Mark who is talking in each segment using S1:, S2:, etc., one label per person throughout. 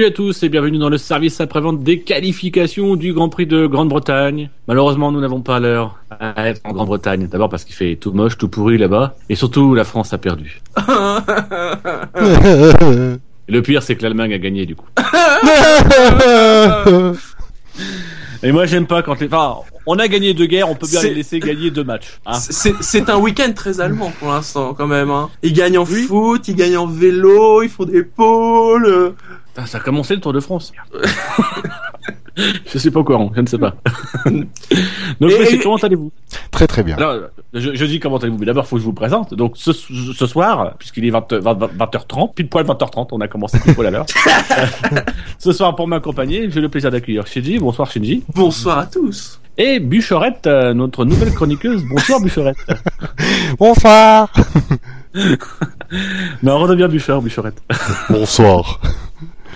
S1: Salut à tous et bienvenue dans le service après-vente des qualifications du Grand Prix de Grande-Bretagne. Malheureusement, nous n'avons pas l'heure à être en Grande-Bretagne. D'abord parce qu'il fait tout moche, tout pourri là-bas. Et surtout, la France a perdu. Et le pire, c'est que l'Allemagne a gagné du coup. Et moi, j'aime pas quand les... Enfin, on a gagné deux guerres, on peut bien les laisser gagner deux matchs. hein.
S2: C'est un week-end très allemand pour l'instant quand même. Hein. Ils gagnent en foot, ils gagnent en vélo, ils font des pôles.
S1: Putain, ça a commencé le Tour de France. je suis pas au courant, je ne sais pas. Donc,
S2: Et-
S1: comment allez-vous?
S3: Très très bien.
S1: Alors, je, je dis comment allez-vous, mais d'abord, faut que je vous présente. Donc, ce, ce soir, puisqu'il est 20, 20, 20h30, pile poil 20h30, on a commencé pile poil à l'heure. ce soir, pour m'accompagner, j'ai le plaisir d'accueillir Shinji. Bonsoir, Shinji.
S2: Bonsoir à tous.
S1: Et Buchorette, euh, notre nouvelle chroniqueuse. Bonsoir, Buchorette.
S3: Bonsoir.
S1: non, on redevient Buchor, Buchorette.
S3: Bonsoir.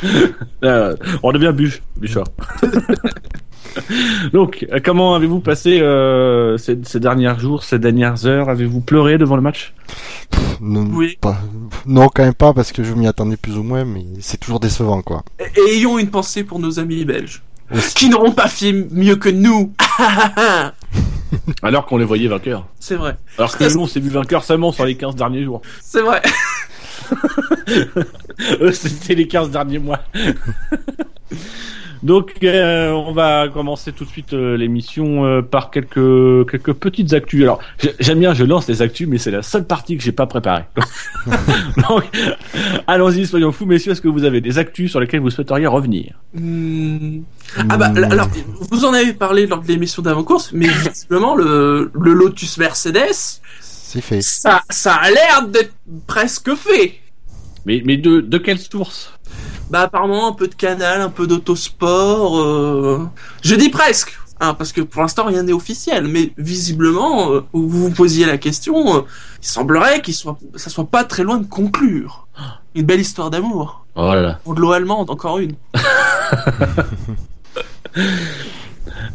S1: Euh, on redevient Buch, Buchor. Donc, euh, comment avez-vous passé euh, ces, ces derniers jours, ces dernières heures? Avez-vous pleuré devant le match?
S3: Non,
S2: Oui.
S3: pas- non, quand même pas parce que je m'y attendais plus ou moins, mais c'est toujours décevant quoi.
S2: Et, et ayons une pensée pour nos amis belges.
S3: Aussi.
S2: Qui n'auront pas fait mieux que nous.
S1: Alors qu'on les voyait vainqueurs.
S2: C'est vrai.
S1: Alors que nous, on s'est vu vainqueurs seulement sur les 15 derniers jours.
S2: C'est vrai.
S1: C'était les 15 derniers mois. Donc, euh, on va commencer tout de suite euh, l'émission euh, par quelques quelques petites actus. Alors, j'ai- j'aime bien, je lance les actus, mais c'est la seule partie que j'ai pas préparée. Donc, allons-y, soyons fous, messieurs. Est-ce que vous avez des actus sur lesquelles vous souhaiteriez revenir?
S2: Hmm. Ah bah alors vous en avez parlé lors de l'émission d'avant-course, mais visiblement le, le Lotus Mercedes,
S3: C'est fait.
S2: ça, ça a l'air d'être presque fait.
S1: Mais mais de de quelle source
S2: Bah apparemment un peu de canal, un peu d'autosport. euh, Je dis presque, hein, parce que pour l'instant rien n'est officiel, mais visiblement, euh, vous vous posiez la question, euh, il semblerait qu'il soit, ça soit pas très loin de conclure. Une belle histoire d'amour.
S1: Oh là là.
S2: Pour de l'eau allemande, encore une.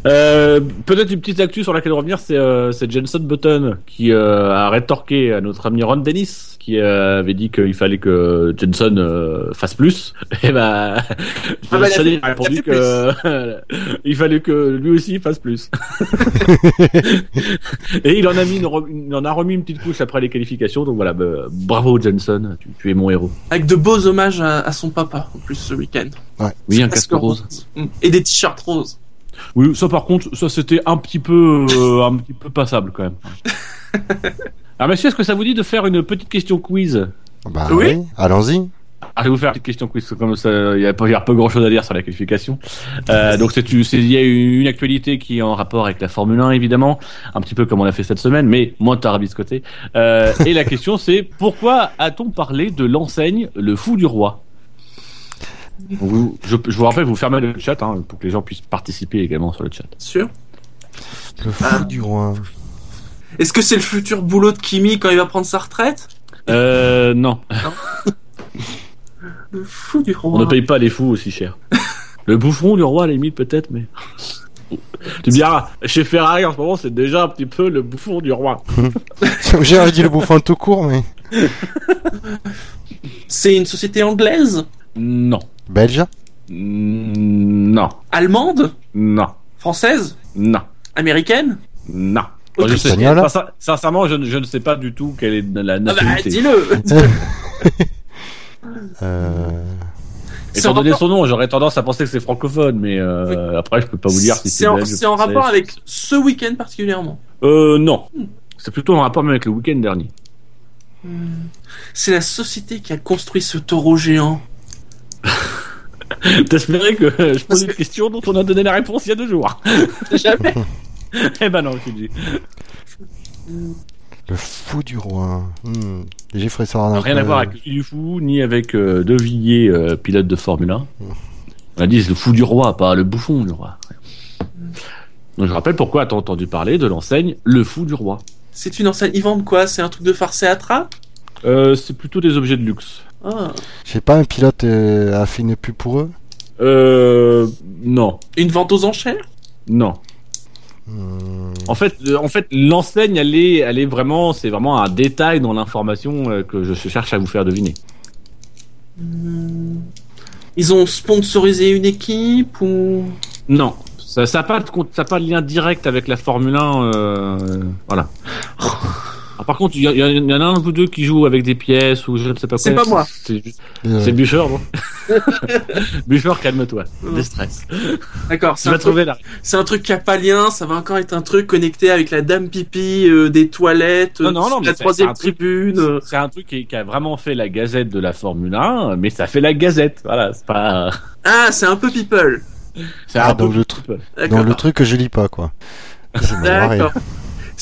S1: Euh, Peut-être une petite actu sur laquelle revenir, c'est euh, c'est Jenson Button qui euh, a rétorqué à notre ami Ron Dennis qui euh, avait dit qu'il fallait que Jenson euh, fasse plus. Et bah,
S2: Ah bah, il a
S1: Jenson
S2: fait-
S1: a répondu
S2: il a fait
S1: que il fallait que lui aussi fasse plus. Et il en a mis, une re- il en a remis une petite couche après les qualifications. Donc voilà, bah, bravo Jenson, tu, tu es mon héros.
S2: Avec de beaux hommages à, à son papa, en plus, ce week-end.
S1: Oui, un casque rose.
S2: Mm. Et des t-shirts roses.
S1: Oui, ça par contre, ça c'était un petit peu, euh, un petit peu passable quand même. Alors messieurs, est-ce que ça vous dit de faire une petite question quiz
S3: Bah
S2: Oui.
S3: oui. Allons-y.
S1: ah, je vais vous faire une petite question quiz, comme ça, il y a pas, a grand chose à dire sur la qualification. Euh, donc c'est, c'est- il y a une actualité qui est en rapport avec la Formule 1 évidemment, un petit peu comme on a fait cette semaine, mais moins tarabiscoté. Euh, et la question c'est pourquoi a-t-on parlé de l'enseigne Le Fou du Roi vous, je, je vous rappelle, vous fermez le chat hein, pour que les gens puissent participer également sur le chat.
S2: Sûr.
S3: Le fou
S2: Ah.
S3: du roi.
S2: Est-ce que c'est le futur boulot de Kimi quand il va prendre sa retraite?
S1: Euh, non.
S2: Le fou du roi.
S1: On ne paye pas les fous aussi cher. Le bouffon du roi, à la limite, peut-être, mais. Tu me diras, chez Ferrari en ce moment, c'est déjà un petit peu le bouffon du roi.
S3: J'ai dit le bouffon tout court, mais
S2: C'est une société anglaise?
S1: Non.
S3: Belge.
S1: Non.
S2: Allemande?
S1: Non.
S2: Française?
S1: Non.
S2: Américaine?
S1: Non. Je sais,
S3: Espagnol.
S1: Sin- sincèrement, je, ne- je ne sais pas du tout quelle est la
S2: Ah bah,
S1: nationalité.
S2: dis-le
S3: Euh...
S2: C'est
S1: Étant
S2: en
S1: donné
S2: rapport-
S1: son nom, j'aurais tendance à penser que c'est francophone, mais euh, après, je peux pas vous dire si c'est
S2: C'est en,
S1: belge,
S2: c'est en
S1: français.
S2: rapport avec ce week-end particulièrement?
S1: Euh, non. C'est plutôt en rapport même avec le week-end dernier.
S2: C'est la société qui a construit ce taureau géant.
S1: T'espérais que je pose une
S2: que-
S1: question dont on a donné la réponse il y a deux jours.
S2: Jamais.
S1: eh ben non, je dis.
S3: Le fou du roi. Hmm. J'ai fait ça un
S1: Rien
S3: peu-
S1: à voir avec le du fou, ni avec euh, De Villiers, euh, pilote de Formule 1. On a dit le fou du roi, pas le bouffon du roi. Donc je rappelle pourquoi as-tu entendu parler de l'enseigne Le Fou du Roi.
S2: C'est une enseigne. Ils vendent quoi C'est un truc de farce et attrape?
S1: Euh, c'est plutôt des objets de luxe.
S2: Ah.
S3: J'ai pas un pilote euh, a fait une pub pour eux?
S1: Euh, non,
S2: Une vente aux enchères?
S1: Non.
S3: Hmm.
S1: En fait, euh, en fait, l'enseigne, elle est, elle est vraiment, c'est vraiment un détail dans l'information euh, que je cherche à vous faire deviner.
S2: Hmm. Ils ont sponsorisé une équipe ou?
S1: Non, ça n'a pas, de compte- ça a pas de lien direct avec la Formule 1. euh, voilà. Alors, par contre, il y, en a un ou deux qui jouent avec des pièces ou je ne sais pas quoi.
S2: C'est pas moi.
S1: C'est juste-
S3: Euh,
S1: c'est Bûcher, non Bûcher, calme-toi.
S2: Non.
S1: Déstress.
S2: D'accord,
S1: Tu
S2: c'est
S1: vas
S2: un, truc-
S1: trouver là.
S2: c'est un truc qui a pas lien, ça va encore être un truc connecté avec la dame pipi euh, des toilettes,
S1: Non,
S2: euh,
S1: non, non, mais
S2: la
S1: c'est-
S2: troisième
S1: c'est un truc-
S2: tribune. euh.
S1: C'est un truc qui, qui a vraiment fait la gazette de la Formule 1, mais ça fait la gazette. Voilà, c'est pas.
S2: Ah, c'est un peu people.
S1: C'est
S3: Ah,
S1: un peu
S3: donc le truc-. Dans le truc que je lis pas, quoi.
S2: D'accord.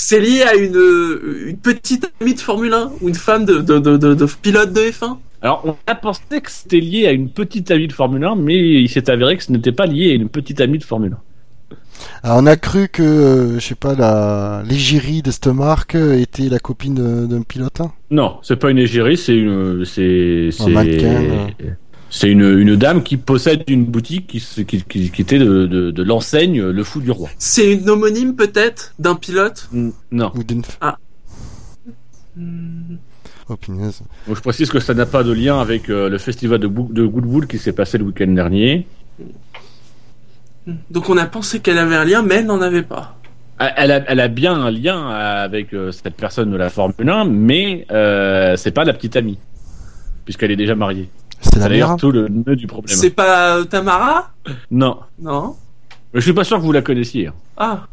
S2: C'est lié à une, euh, une petite amie de Formule 1 ou une femme de, de, de, de, de pilote de F1
S1: Alors, on a pensé que c'était lié à une petite amie de Formule 1, mais il s'est avéré que ce n'était pas lié à une petite amie de Formule 1.
S3: Ah, on a cru que, euh, je sais pas, la l'égérie de cette marque était la copine d'un pilote. hein?
S1: Non, c'est pas une égérie, c'est une, c'est, c'est,
S3: mannequin,
S1: c'est une, une dame qui possède une boutique qui, se- qui, qui, qui était de, de, de l'enseigne Le Fou du Roi.
S2: C'est une homonyme peut-être d'un pilote
S1: Mm, Non.
S3: Ou d'une...
S2: Hmm.
S3: Oh,
S1: je précise que ça n'a pas de lien avec euh, le festival de, Bou- de Goodwood qui s'est passé le week-end dernier.
S2: Donc on a pensé qu'elle avait un lien, mais elle n'en avait pas.
S1: Elle elle a, elle a bien un lien avec euh, cette personne de la Formule 1, mais euh, c'est pas la petite amie, puisqu'elle est déjà mariée.
S3: C'est
S1: d'ailleurs tout le nœud du problème.
S2: C'est pas euh, Tamara?
S1: Non,
S2: Non?
S1: mais je suis pas sûr que vous la connaissiez.
S2: Ah,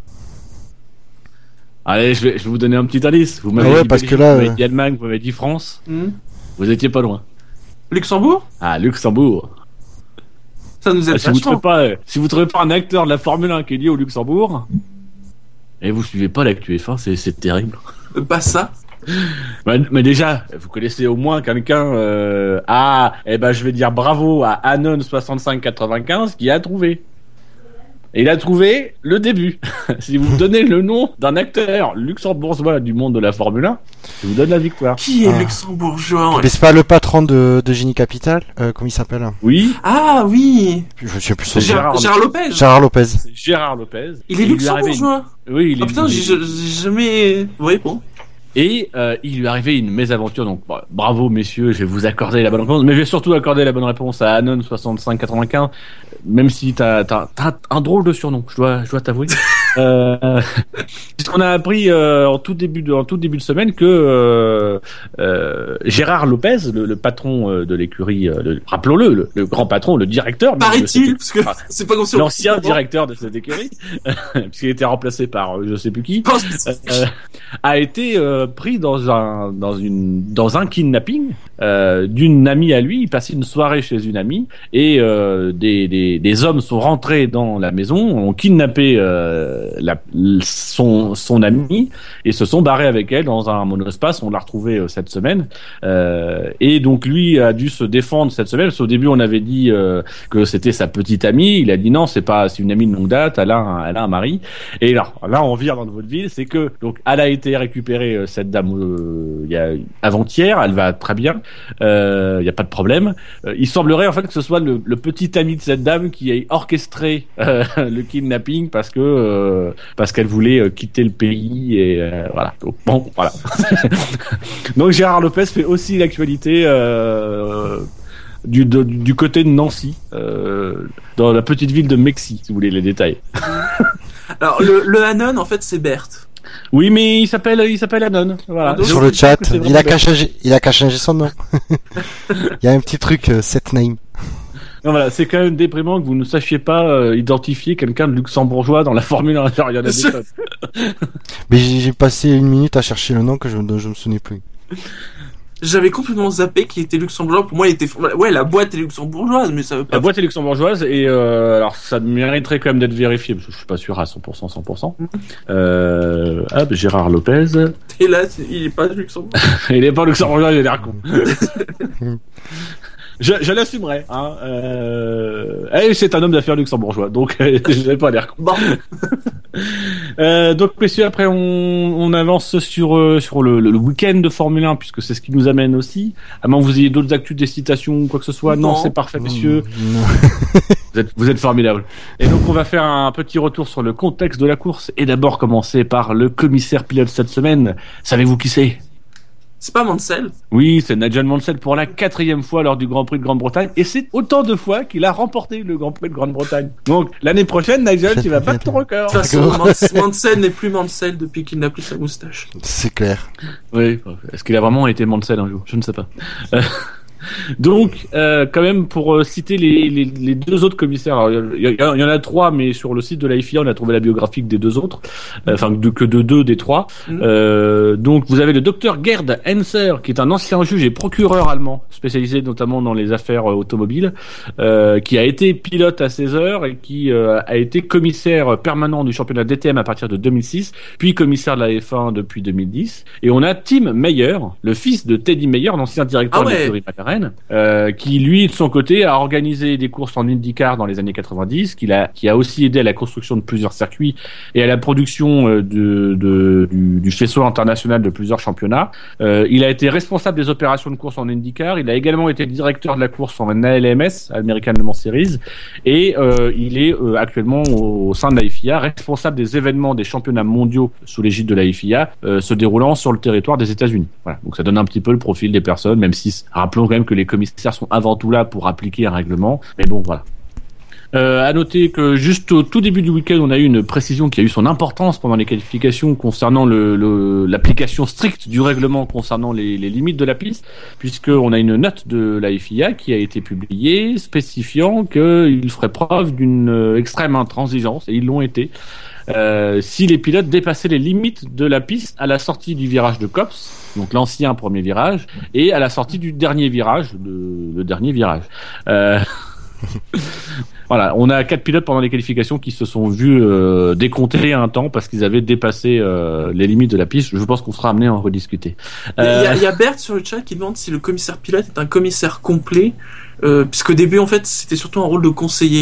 S1: Allez, je vais, je vais vous donner un petit indice. Vous m'avez
S3: Ah ouais,
S1: dit
S3: parce
S1: Belgique,
S3: que là,
S1: vous m'avez
S3: euh,
S1: dit Allemagne, vous m'avez dit France.
S2: hmm.
S1: Vous étiez pas loin.
S2: Luxembourg?
S1: Ah, Luxembourg.
S2: Ça nous
S1: Ah,
S2: aide
S1: si vous trouvez pas, euh, si vous trouvez pas un acteur de la Formule 1 qui est lié au Luxembourg, et vous suivez pas l'actu F1, c'est, terrible.
S2: Pas ça.
S1: Mais, mais déjà, vous connaissez au moins quelqu'un. euh, ah, eh ben je vais dire bravo à Anon 6595 qui a trouvé. Et il a trouvé le début. si vous me donnez le nom d'un acteur luxembourgeois du monde de la Formule 1, je vous donne la victoire.
S2: Qui est
S3: Ah.
S2: luxembourgeois
S3: Mais c'est pas le patron de, de Génie Capital euh, Comment il s'appelle?
S1: Oui,
S2: Ah oui
S3: Je souviens plus.
S1: Gérard
S2: Gérard, Gérard Lopez
S3: Gérard Lopez.
S1: Gérard Lopez.
S2: Il est luxembourgeois
S1: Oui, il est.
S2: Ah putain, j'ai jamais... Oui, bon.
S1: Et euh, il lui arrivé une mésaventure, donc bah, bravo messieurs, je vais vous accorder la bonne réponse, mais je vais surtout accorder la bonne réponse à Anon 6595, même si t'as as, un drôle de surnom, je dois, je dois t'avouer. euh, Puisqu'on a appris euh, en tout début de, en tout début de semaine que euh, euh, Gérard Lopez, le, le patron euh, de l'écurie, euh, le- rappelons-le, le, le grand patron, le directeur,
S2: Paraît-il, parce que
S1: Ah.
S2: c'est pas
S1: l'ancien directeur de cette écurie, puisqu'il était remplacé par je sais plus qui a été pris dans un dans une dans un kidnapping d'une amie à lui. Il passait une soirée chez une amie et des, des des hommes sont rentrés dans la maison, ont kidnappé euh, son son amie et se sont barrés avec elle dans un monospace. On l'a retrouvé euh, cette semaine Euh, et donc lui a dû se défendre cette semaine. Parce qu'au début on avait dit euh, que c'était sa petite amie. Il a dit non, c'est pas, c'est une amie de longue date. Elle a un, elle a un mari. Et là, là, on vire dans votre ville, c'est que donc elle a été récupérée cette dame euh, avant-hier. Elle va très bien. Il y a pas de problème. Il semblerait en fait que ce soit le, petit ami de cette dame qui ait orchestré le kidnapping parce que euh, parce qu'elle voulait euh, quitter le pays et euh, voilà. Donc, bon, voilà. donc Gérard Lopez fait aussi l'actualité. Euh, du, de- du côté de Nancy, euh, dans la petite ville de Mexi, si vous voulez les détails.
S2: Alors, le, le Hanon, en fait, c'est Berthe.
S1: Oui, mais il s'appelle, il s'appelle Anon. Voilà.
S2: Ah, donc-
S3: Sur le chat, il a changer, il a changer son nom. il y a un petit truc, euh, set name.
S1: Non, voilà, c'est quand même déprimant que vous ne sachiez pas euh, identifier quelqu'un de luxembourgeois dans la Formule 1. Genre, il y en a des
S2: Je-
S1: tonnes.
S3: Mais j'ai passé une minute à chercher le nom que je, dont je me souvenais plus.
S2: J'avais complètement zappé qu'il était luxembourgeois. Pour moi, il était. Ouais, la boîte est luxembourgeoise, mais ça veut pas.
S1: La boîte est luxembourgeoise et euh, alors ça mériterait quand même d'être vérifié parce que je suis pas sûr à 100% 100%. Euh, hop, Gérard Lopez.
S2: Et là, il est pas luxembourgeois.
S1: Il est pas luxembourgeois, il a l'air con. Je, je l'assumerai. Hein. Euh... eh, c'est un homme d'affaires luxembourgeois, donc je n'ai pas l'air con.
S2: Bon.
S1: Euh, donc messieurs, après on, on avance sur euh, sur le, le, le week-end de Formule 1 puisque c'est ce qui nous amène aussi. À moins que vous ayez d'autres actus, des citations ou quoi que ce soit. Non,
S2: Non.
S1: c'est parfait, messieurs. Vous êtes, vous êtes formidables. Et donc on va faire un petit retour sur le contexte de la course et d'abord commencer par le commissaire pilote cette semaine. Savez-vous qui c'est?
S2: C'est pas Mansell
S1: Oui, c'est Nigel Mansell pour la quatrième fois lors du Grand Prix de Grande-Bretagne. Et c'est autant de fois qu'il a remporté le Grand Prix de Grande-Bretagne. Donc, l'année prochaine, Nigel, tu vas battre ton record.
S2: De toute façon, Mans- Mansell n'est plus Mansell depuis qu'il n'a plus sa moustache.
S3: C'est clair.
S1: Oui. Est-ce qu'il a vraiment été Mansell un jour? Je ne sais pas. Donc, euh, quand même, pour euh, citer les, les, les deux autres commissaires, il y, en a trois, mais sur le site de la FIA, on a trouvé la biographie des deux autres, Euh, enfin de, que de deux des trois.
S2: Mhm.
S1: Euh, donc, vous avez le docteur Gerd Henser, qui est un ancien juge et procureur allemand, spécialisé notamment dans les affaires euh, automobiles, euh, qui a été pilote à 16 heures et qui euh, a été commissaire permanent du championnat DTM à partir de 2006, puis commissaire de la F1 depuis 2010. Et on a Tim Meyer, le fils de Teddy Meyer, l'ancien directeur
S2: Ah
S1: de
S2: ouais.
S1: Euh, qui lui de son côté a organisé des courses en IndyCar dans les années 90, qui a, qui a aussi aidé à la construction de plusieurs circuits et à la production euh, du, faisceau international de plusieurs championnats. Euh, il a été responsable des opérations de course en IndyCar. Il a également été directeur de la course en ALMS, American Le Mans Series, et il est actuellement au, sein de la FIA responsable des événements des championnats mondiaux sous l'égide de la FIA se déroulant sur le territoire des États-Unis. Voilà. Donc ça donne un petit peu le profil des personnes, même si rappelons quand même que les commissaires sont avant tout là pour appliquer un règlement. Mais bon, voilà. Euh, à noter que juste au tout début du week-end, on a eu une précision qui a eu son importance pendant les qualifications concernant l'application stricte du règlement concernant les, les limites de la piste, puisqu'on a une note de la FIA qui a été publiée spécifiant qu'il ferait preuve d'une euh, extrême intransigeance, et ils l'ont été, euh, si les pilotes dépassaient les limites de la piste à la sortie du virage de Cops, donc l'ancien premier virage, et à la sortie du dernier virage, le, le dernier virage. Euh, voilà, on a quatre pilotes pendant les qualifications qui se sont vus euh, décompter un temps parce qu'ils avaient dépassé euh, les limites de la piste. Je pense qu'on sera amené à en rediscuter.
S2: Il y,
S1: Euh,
S2: a- y a Bert sur le chat qui demande si le commissaire pilote est un commissaire complet, euh, puisqu'au début, en fait, c'était surtout un rôle de conseiller.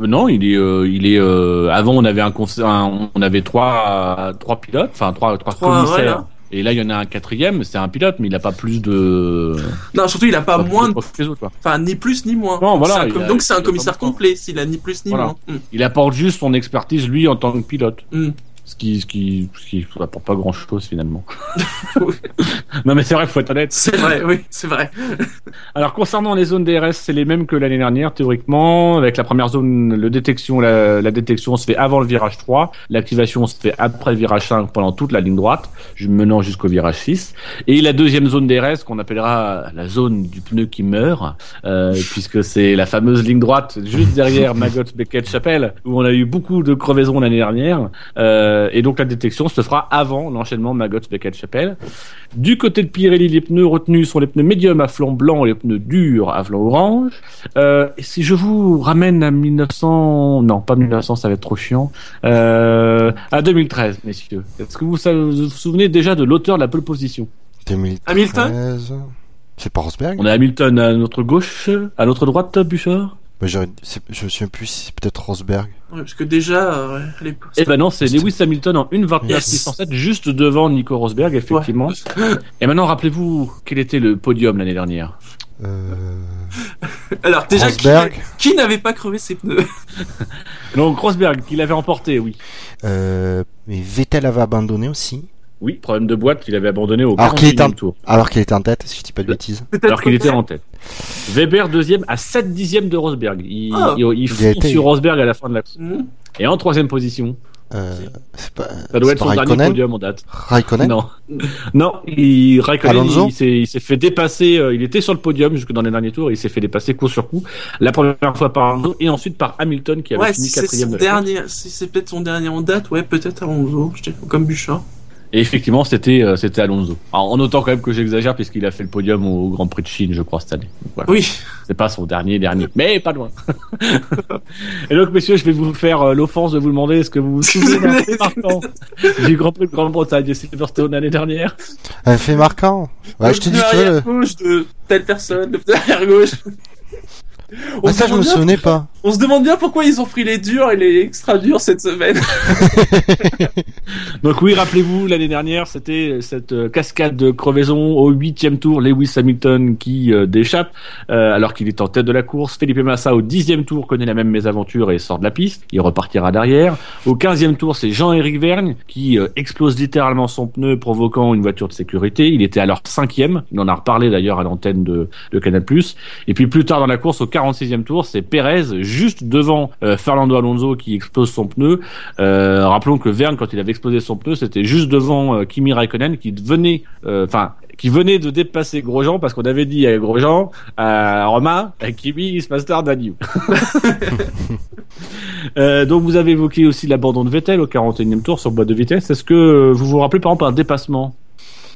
S1: Euh, Non, il est, euh, il est. euh, avant, on avait un, conseil- un- on avait trois, trois pilotes, enfin trois, trois,
S2: Trois,
S1: commissaires. Et là, il y en a un quatrième, c'est un pilote, mais il n'a pas plus de.
S2: Non, surtout, il a pas moins, de...
S1: profil que les autres, quoi.
S2: enfin, ni plus ni moins.
S1: Non,
S2: Donc,
S1: voilà,
S2: com-
S1: a-
S2: donc c'est un commissaire complet s'il a ni plus ni
S1: Voilà.
S2: moins. Hmm.
S1: Il apporte juste son expertise lui en tant que pilote.
S2: Hmm.
S1: Ce qui, ce qui, ce qui apporte pas grand chose finalement. non mais c'est vrai, faut être honnête.
S2: C'est vrai, oui, c'est vrai.
S1: Alors concernant les zones DRS, c'est les mêmes que l'année dernière théoriquement. Avec la première zone, le détection, la, la détection se fait avant le virage 3, l'activation se fait après le virage 5 pendant toute la ligne droite, menant jusqu'au virage 6. Et la deuxième zone DRS qu'on appellera la zone du pneu qui meurt, euh, puisque c'est la fameuse ligne droite juste derrière Maggot Beckett Chapelle où on a eu beaucoup de crevaisons l'année dernière. Euh, et donc la détection se fera avant l'enchaînement Maggot Beckett Chapelle. Du côté de Pirelli, les pneus retenus sont les pneus médium à flanc blanc et les pneus durs à flanc orange. Euh, et si je vous ramène à 1900, non pas 1900, ça va être trop chiant, euh, à 2013, messieurs. Est-ce que vous vous souvenez déjà de l'auteur de la pole position?
S3: 2013.
S2: Hamilton?
S3: C'est pas Rosberg?
S1: On a Hamilton à notre gauche, à notre droite, Bouchard?
S3: Mais Je me souviens plus si c'est peut-être Rosberg.
S2: Ouais, parce que déjà, euh, l'époque.
S1: Eh ben non, c'est Lewis Hamilton en 1.29
S3: Yes.
S1: 607, juste devant Nico Rosberg, effectivement. Et maintenant, rappelez-vous quel était le podium l'année dernière.
S3: Euh...
S2: Alors, déjà, qui n'avait pas crevé ses pneus
S1: Donc Rosberg, qui l'avait emporté, oui.
S3: Euh... Mais Vettel avait abandonné aussi.
S1: Oui, problème de boîte qu'il avait abandonné au
S3: Alors qu'il était
S1: 41e
S3: en-
S1: tour,
S3: Alors qu'il était en tête, si je dis pas de bêtises.
S1: Alors qu'il était en tête. Weber deuxième à 7 dixièmes de Rosberg. Il, il, il
S3: Il a
S1: fonce
S3: été.
S1: sur Rosberg à la fin de la course.
S2: Hmm.
S1: Et en troisième position,
S3: Euh... C'est pas.
S1: ça doit
S3: c'est
S1: être son dernier podium en date.
S3: Raikkonen
S1: Non, non, il, Raikkonen, il, s'est- il s'est fait dépasser. euh, il était sur le podium jusque dans les derniers tours. Il s'est fait dépasser coup sur coup. La première fois par Alonso et ensuite par Hamilton qui avait
S2: Ouais,
S1: fini
S2: si c'est
S1: quatrième
S2: son
S1: de la course.
S2: dernier, si c'est peut-être son dernier en date, ouais, peut-être Alonso, comme Bouchard.
S1: Et effectivement, c'était euh, c'était Alonso. Alors, en notant quand même que j'exagère puisqu'il a fait le podium au Grand Prix de Chine, je crois cette année. Donc, voilà.
S2: Oui,
S1: C'est pas son dernier dernier, mais pas loin. et donc, messieurs, je vais vous faire euh, l'offense de vous demander est-ce que vous vous souvenez d'un fait marquant du Grand Prix de Grande-Bretagne de Silverstone l'année dernière?
S3: Un fait marquant. Ouais, je
S2: arrière
S3: le-
S2: gauche de telle personne, pneu arrière gauche. On
S3: Ah,
S2: se
S3: ça, je me
S2: demande bien-
S3: souvenais pas.
S2: On se demande bien pourquoi ils ont pris les durs et les extra durs cette semaine.
S1: Donc oui, rappelez-vous, l'année dernière, c'était cette euh, cascade de crevaison au huitième tour, Lewis Hamilton qui euh, déchappe euh, alors qu'il est en tête de la course. Felipe Massa au dixième tour connaît la même mésaventure et sort de la piste. Il repartira derrière. Au quinzième tour, c'est Jean-Éric Vergne qui euh, explose littéralement son pneu, provoquant une voiture de sécurité. Il était alors cinquième. Il en a reparlé d'ailleurs à l'antenne de, de Canal+. Et puis plus tard dans la course, au 46e tour, c'est Pérez juste devant euh, Fernando Alonso qui explose son pneu. Euh, rappelons que Verne, quand il avait explosé son pneu, c'était juste devant euh, Kimi Raikkonen qui venait, enfin, qui venait de dépasser Grosjean parce qu'on avait dit à Grosjean, à Romain, à Kimi, il se passe tard. Euh, donc vous avez évoqué aussi l'abandon de Vettel au 41e tour sur boîte de vitesse. Est-ce que vous vous rappelez par exemple un dépassement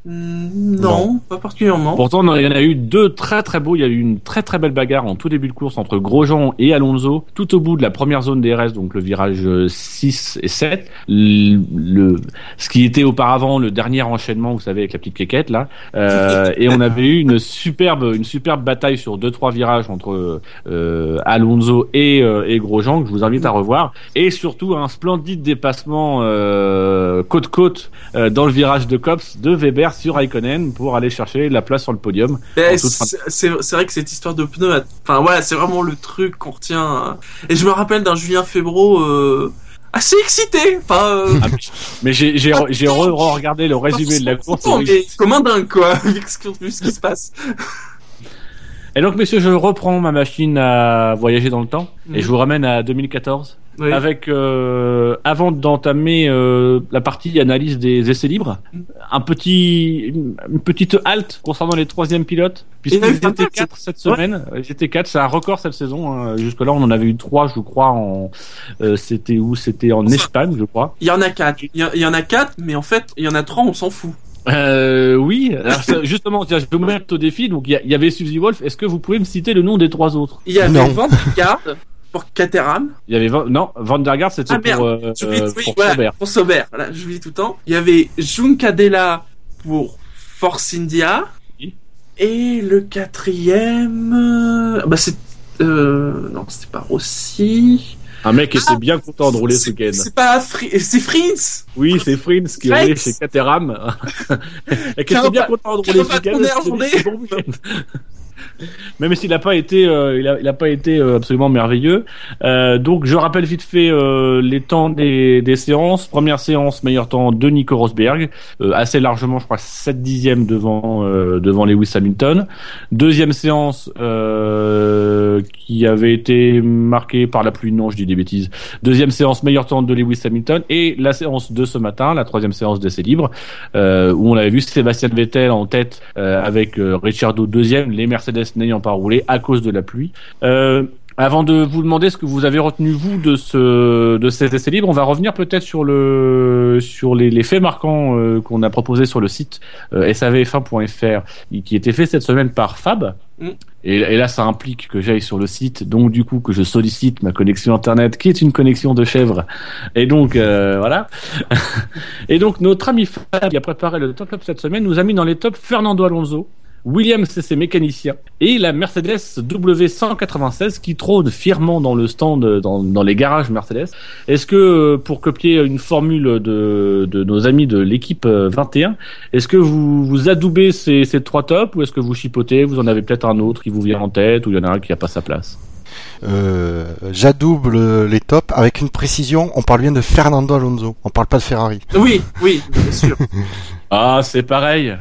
S2: Hmm, non, pas particulièrement.
S1: Pourtant, non, il y en a eu deux très très beaux. Il y a eu une très très belle bagarre en tout début de course entre Grosjean et Alonso, tout au bout de la première zone DRS, donc le virage euh, 6 et 7. Le, le- ce qui était auparavant le dernier enchaînement, vous savez, avec la petite quéquette là. Euh, et on avait eu une superbe une superbe bataille sur deux trois virages entre euh, Alonso et, euh, et Grosjean que je vous invite à revoir. Et surtout un splendide dépassement euh, côte côte euh, dans le virage de Cops de Weber sur Raikkonen pour aller chercher la place sur le podium.
S2: C'est vrai que cette histoire de pneus, a- enfin voilà, c'est vraiment le truc qu'on retient. hein. Et je me rappelle d'un Julien Febro euh, assez excité. Enfin, euh,
S1: Ah, mais- j'ai re- regardé le résumé de la course.
S2: Comme un dingue quoi, vu ce vu ce qui se passe.
S1: Et donc messieurs, je reprends ma machine à voyager dans le temps et
S2: Mhm.
S1: je vous ramène à 2014
S2: Oui.
S1: avec euh, avant d'entamer euh, la partie analyse des essais libres, un petit une, petite halte concernant les troisièmes pilotes puisqu'ils étaient quatre cette semaine. Ils étaient quatre, c'est un record cette saison. hein. Jusque là, on en avait eu trois, je crois. En euh, c'était où? C'était en
S2: Enfin,
S1: Espagne, je crois.
S2: Il y en a quatre. Il y, en a quatre, mais en fait, il y en a trois, on s'en fout.
S1: Euh, oui, alors, ça, justement, tiens, je vais vous mettre au défi. Donc, il y, avait Suzy Wolf. Est-ce que vous pouvez me citer le nom des trois autres?
S2: Il y avait. Van pour Caterham.
S1: Il y avait Van- non, Van der Gaart, c'était
S2: Ah,
S1: pour, euh,
S2: oui,
S1: pour
S2: voilà, pour Sauber. Voilà, j'oublie tout le temps. Il y avait Juncadella pour Force India.
S1: Oui.
S2: Et le quatrième, euh, bah c'est, euh, non, c'était pas Rossi.
S1: Un mec qui était
S2: Ah,
S1: bien content de rouler ce week-end.
S2: C'est pas Fri- c'est Frins.
S1: Oui, c'est Frins qui roulait chez Caterham. et qui était bien content de rouler ce week-end. Même s'il n'a pas été, euh, il a, pas été euh, absolument merveilleux. Euh, donc, je rappelle vite fait les temps des, séances. Première séance, meilleur temps de Nico Rosberg, assez largement, je crois 7 dixièmes devant devant Lewis Hamilton. Deuxième séance qui avait été marquée par la pluie, non, je dis des bêtises. Deuxième séance, meilleur temps de Lewis Hamilton et la séance de ce matin, la troisième séance d'essai libre, où on avait vu Sébastien Vettel en tête avec Ricciardo deuxième, les Mercedes n'ayant pas roulé à cause de la pluie. Euh, avant de vous demander ce que vous avez retenu vous de ce de cet essai libre, on va revenir peut-être sur le sur les, les faits marquants euh, qu'on a proposés sur le site euh, savf1.fr qui était fait cette semaine par Fab.
S2: Mm.
S1: Et, et là, ça implique que j'aille sur le site, donc du coup que je sollicite ma connexion internet, qui est une connexion de chèvre. Et donc euh, voilà. et donc notre ami Fab qui a préparé le top top cette semaine nous a mis dans les tops Fernando Alonso. Williams CC mécanicien et la Mercedes W196 qui trône fièrement dans le stand dans, dans les garages Mercedes. Est-ce que euh, pour copier une formule de, de nos amis de l'équipe euh, 21, est-ce que vous vous adoubez ces, ces trois tops ou est-ce que vous chipotez Vous en avez peut-être un autre qui vous vient en tête ou il y en a un qui a pas sa place?
S3: Euh, J'adouble les tops avec une précision. On parle bien de Fernando Alonso. On parle pas de Ferrari.
S2: Oui, oui, bien sûr.
S1: Ah, c'est pareil.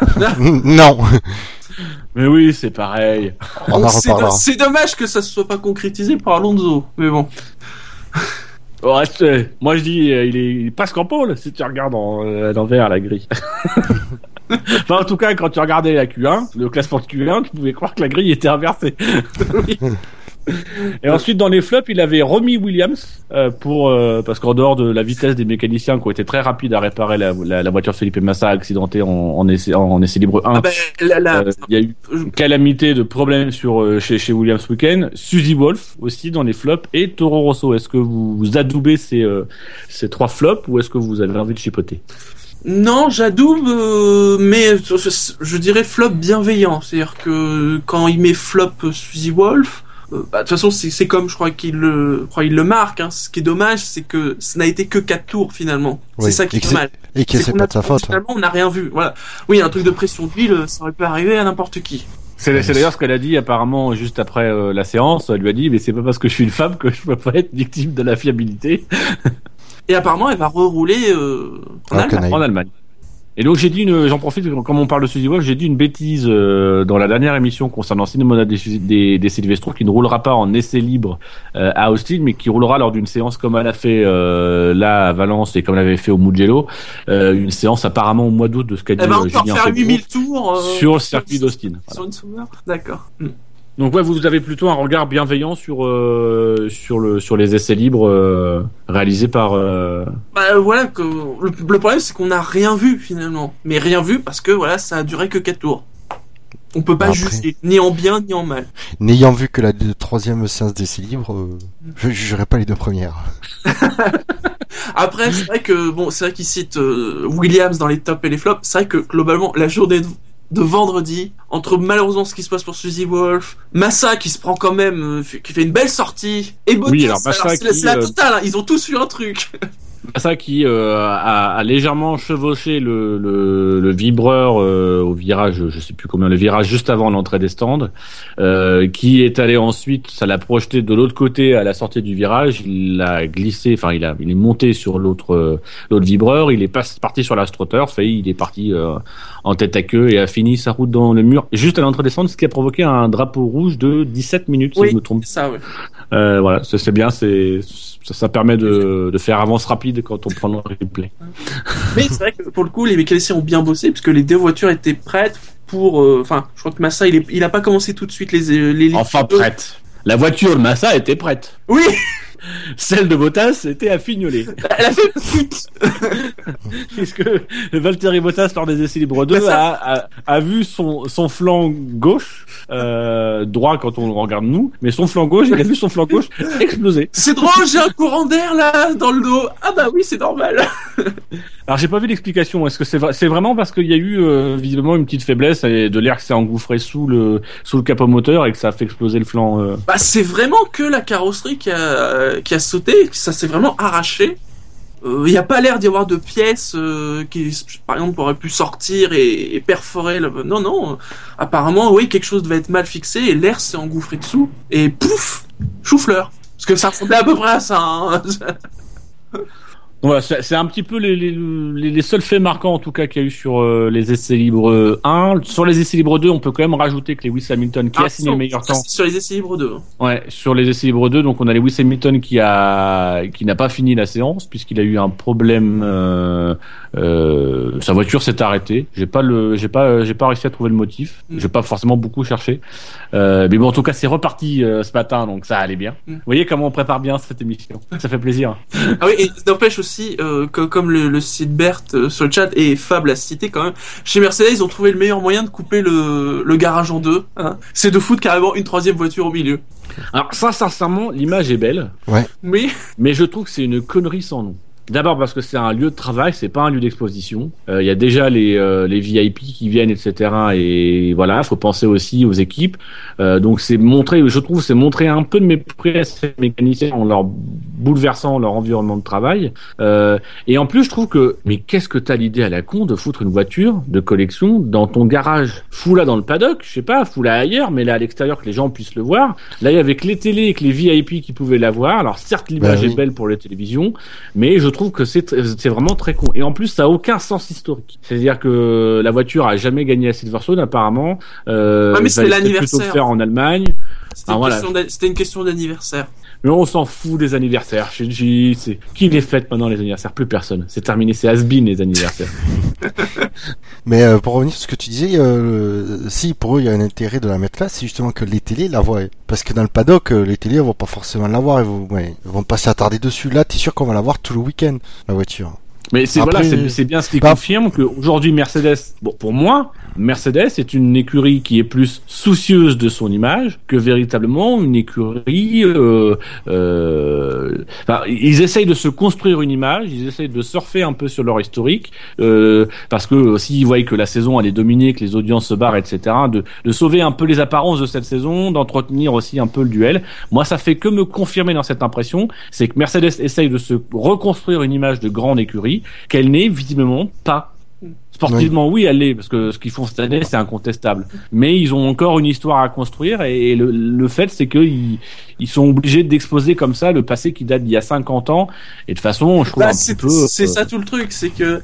S3: non,
S1: Mais oui, c'est pareil.
S3: on en
S2: C'est-
S3: reparlera.
S2: C'est dommage que ça se soit pas concrétisé par Alonso, mais bon.
S1: Ouais, c'est- moi je dis, euh, il est, il est presque en pôle si tu regardes en, euh, à l'envers la grille. enfin, en tout cas, quand tu regardais la Q1, le classement de Q1, tu pouvais croire que la grille était inversée.
S2: Oui.
S1: Et ensuite, dans les flops, il avait remis Williams euh, pour euh, parce qu'en dehors de la vitesse des mécaniciens qui ont été très rapides à réparer la, la, la voiture Felipe Massa accidentée en, en, essai, en essai libre 1,
S2: Ah ben, la,
S1: euh, il y a eu une calamité de problèmes sur euh, chez, chez Williams week-end. Suzy Wolf aussi dans les flops et Toro Rosso. Est-ce que vous, vous adoubez ces, euh, ces trois flops ou est-ce que vous avez envie de chipoter?
S2: Non, j'adoube, euh, mais je, je dirais flop bienveillant. C'est-à-dire que quand il met flop euh, Suzy Wolf, euh, bah, de toute façon, c'est comme je crois qu'il le, je crois il le marque. Hein. Ce qui est dommage, c'est que ça n'a été que quatre tours finalement.
S3: Oui,
S2: C'est ça qui est dommage.
S3: Et que c'est
S2: qu'on
S3: pas
S2: a-
S3: de sa faute. hein.
S2: Finalement, on n'a rien vu. Voilà. Oui, un truc de pression d'huile, ça aurait pu arriver à n'importe qui.
S1: C'est d'ailleurs ce qu'elle a dit apparemment juste après euh, la séance. Elle lui a dit mais c'est pas parce que je suis une femme que je peux pas être victime de la fiabilité
S2: Et apparemment, elle va rerouler euh, en
S3: Ah,
S2: Allemagne.
S3: canaille.
S1: en Allemagne. Et donc j'ai dit une, j'en profite comme on parle de Suzy Wolf, j'ai dit une bêtise euh, dans la dernière émission concernant Cinemona des, des, des Silvestro qui ne roulera pas en essai libre euh, à Austin, mais qui roulera lors d'une séance comme elle a fait euh, là à Valence et comme elle avait fait au Mugello, euh, une séance apparemment au mois d'août de ce qu'a dit euh,
S2: encore
S1: Julien
S2: faire
S1: Febvre
S2: 8000 tours euh,
S1: sur le circuit d'Austin. Voilà.
S2: Sur une D'accord. Hmm.
S1: Donc ouais, vous avez plutôt un regard bienveillant sur euh, sur le sur les essais libres euh, réalisés par. euh,
S2: Bah voilà que le, le problème c'est qu'on n'a rien vu finalement, mais rien vu parce que voilà ça a duré que 4 tours. On peut pas
S3: Après.
S2: juger ni en bien ni en mal.
S3: N'ayant vu que la troisième séance d'essai libre, euh, je jugerai pas les deux premières.
S2: Après c'est vrai que bon c'est vrai qu'il cite euh, Williams dans les tops et les flops. C'est vrai que globalement la journée de, de vendredi entre malheureusement ce qui se passe pour Suzy Wolf, Massa qui se prend quand même euh, qui fait une belle sortie et Bottas.
S1: Oui, alors Massa
S2: c'est la-
S1: euh,
S2: totale. hein, ils ont tous eu un truc.
S1: ça qui euh, a, a légèrement chevauché le, le, le vibreur euh, au virage, je sais plus combien, le virage juste avant l'entrée des stands, euh, qui est allé ensuite, ça l'a projeté de l'autre côté à la sortie du virage, il a glissé, enfin il a, il est monté sur l'autre euh, l'autre vibreur, il est pas, parti sur l'astroturf et il est parti euh, en tête à queue et a fini sa route dans le mur juste à l'entrée des stands, ce qui a provoqué un drapeau rouge de 17 minutes si
S2: Oui.
S1: je me trompe
S2: ça ouais.
S1: euh, voilà, c'est bien, c'est ça, ça permet de, de faire avance rapide quand on prend le replay.
S2: Mais c'est vrai que pour le coup, les mécaniciens ont bien bossé puisque les deux voitures étaient prêtes pour. euh, Enfin, je crois que Massa, il, est, il a pas commencé tout de suite les euh, les.
S1: Enfin
S2: les-
S1: prête. La voiture de Massa était prête.
S2: Oui,
S1: Celle de Bottas était à fignoler.
S2: elle a fait pute.
S1: Puisque Valtteri Bottas lors des essais libres 2
S2: Mais
S1: a, a, a vu son, son flanc gauche, euh, droit quand on regarde nous, mais son flanc gauche, il a vu son flanc gauche exploser.
S2: C'est drôle, j'ai un courant d'air là dans le dos. Ah bah oui, c'est normal.
S1: Alors j'ai pas vu l'explication. Est-ce que c'est c'est vraiment parce qu'il y a eu euh, visiblement une petite faiblesse et de l'air qui s'est engouffré sous le sous le capot moteur et que ça a fait exploser le flanc. euh.
S2: Bah c'est vraiment que la carrosserie qui a qui a sauté, ça s'est vraiment arraché. Il n'y a pas l'air d'y avoir de pièces euh, qui, par exemple, auraient pu sortir et, perforer. Le... Non, non. euh, Apparemment, oui, quelque chose devait être mal fixé et l'air s'est engouffré dessous. Et pouf, chou-fleur. Parce que ça ressemblait à peu près à ça. hein.
S1: Voilà, c'est un petit peu les, les, les, les seuls faits marquants en tout cas qu'il y a eu sur euh, les essais libres 1. Sur les essais libres 2, on peut quand même rajouter que Lewis Hamilton qui a
S2: Ah,
S1: signé le meilleur
S2: ça,
S1: temps.
S2: Sur les essais libres 2.
S1: Ouais, sur les essais libres 2, donc on a Lewis Hamilton qui a qui n'a pas fini la séance puisqu'il a eu un problème. Euh, euh, sa voiture s'est arrêtée. J'ai pas le, j'ai pas, j'ai pas réussi à trouver le motif.
S2: Mm.
S1: J'ai pas forcément beaucoup cherché. Mais bon, en tout cas, c'est reparti ce matin, donc ça allait bien.
S2: Mm.
S1: Vous voyez comment on prépare bien cette émission. Ça fait plaisir.
S2: Ah oui, et n'empêche aussi euh, que comme le, le site Berthe euh, sur le chat et Fab l'a cité quand même, chez Mercedes ils ont trouvé le meilleur moyen de couper le, le garage en deux. hein. C'est de foutre carrément une troisième voiture au milieu.
S1: Alors ça, sincèrement, l'image est belle.
S2: Mais
S1: Mais je trouve que c'est une connerie sans nom. D'abord parce que c'est un lieu de travail, c'est pas un lieu d'exposition. Euh, Il y a déjà les, euh, les VIP qui viennent, etc. Et voilà, faut penser aussi aux équipes. Euh, donc c'est montrer, je trouve, c'est montrer un peu de mépris à ces mécaniciens en leur bouleversant leur environnement de travail. Euh, et en plus, je trouve que, mais qu'est-ce que t'as l'idée à la con de foutre une voiture de collection dans ton garage? Fous-la dans le paddock, je sais pas, fous-la ailleurs, mais là à l'extérieur que les gens puissent le voir. Là, il y avait que les télés et que les VIP qui pouvaient la voir. Alors certes, l'image
S3: Bah oui.
S1: est belle pour les télévisions, mais je trouve que c'est c'est vraiment très con. Et en plus, ça a aucun sens historique. C'est-à-dire que la voiture a jamais gagné à Silverstone apparemment. Euh,
S2: Ouais, mais c'était
S1: plutôt
S2: l'anniversaire.
S1: faire en Allemagne.
S2: c'était
S1: Ah,
S2: une,
S1: voilà.
S2: question d'a- c'était une question d'anniversaire.
S1: Mais on s'en fout des anniversaires. Chez G, c'est qui les fête maintenant les anniversaires Plus personne. C'est terminé. C'est has-been les anniversaires.
S3: Mais euh, pour revenir sur ce que tu disais, euh, si pour eux il y a un intérêt de la mettre là, c'est justement que les télés la voient. Parce que dans le paddock, euh, les télés vont pas forcément la voir, ils vont, ouais, ils vont pas s'attarder dessus. Là, t'es sûr qu'on va la voir tout le week-end, la voiture.
S1: Mais c'est voilà, bien ce qui
S3: pas-
S1: confirme qu'aujourd'hui Mercedes, bon pour moi, Mercedes est une écurie qui est plus soucieuse de son image que véritablement une écurie. Euh, euh, enfin, ils essayent de se construire une image, ils essayent de surfer un peu sur leur historique, euh, parce que s'ils voient que la saison elle est dominée, que les audiences se barrent, etc., de, de sauver un peu les apparences de cette saison, d'entretenir aussi un peu le duel. Moi, ça fait que me confirmer dans cette impression, c'est que Mercedes essaye de se reconstruire une image de grande écurie qu'elle n'est visiblement pas. Sportivement, oui, elle l'est, parce que ce qu'ils font cette année, c'est incontestable. Mais ils ont encore une histoire à construire, et, le, le, fait, c'est qu'ils ils sont obligés d'exposer comme ça le passé qui date d'il y a 50 ans, et de façon, je trouve
S2: Bah,
S1: un
S2: c'est
S1: petit peu...
S2: c'est
S1: euh,
S2: ça tout le truc, c'est que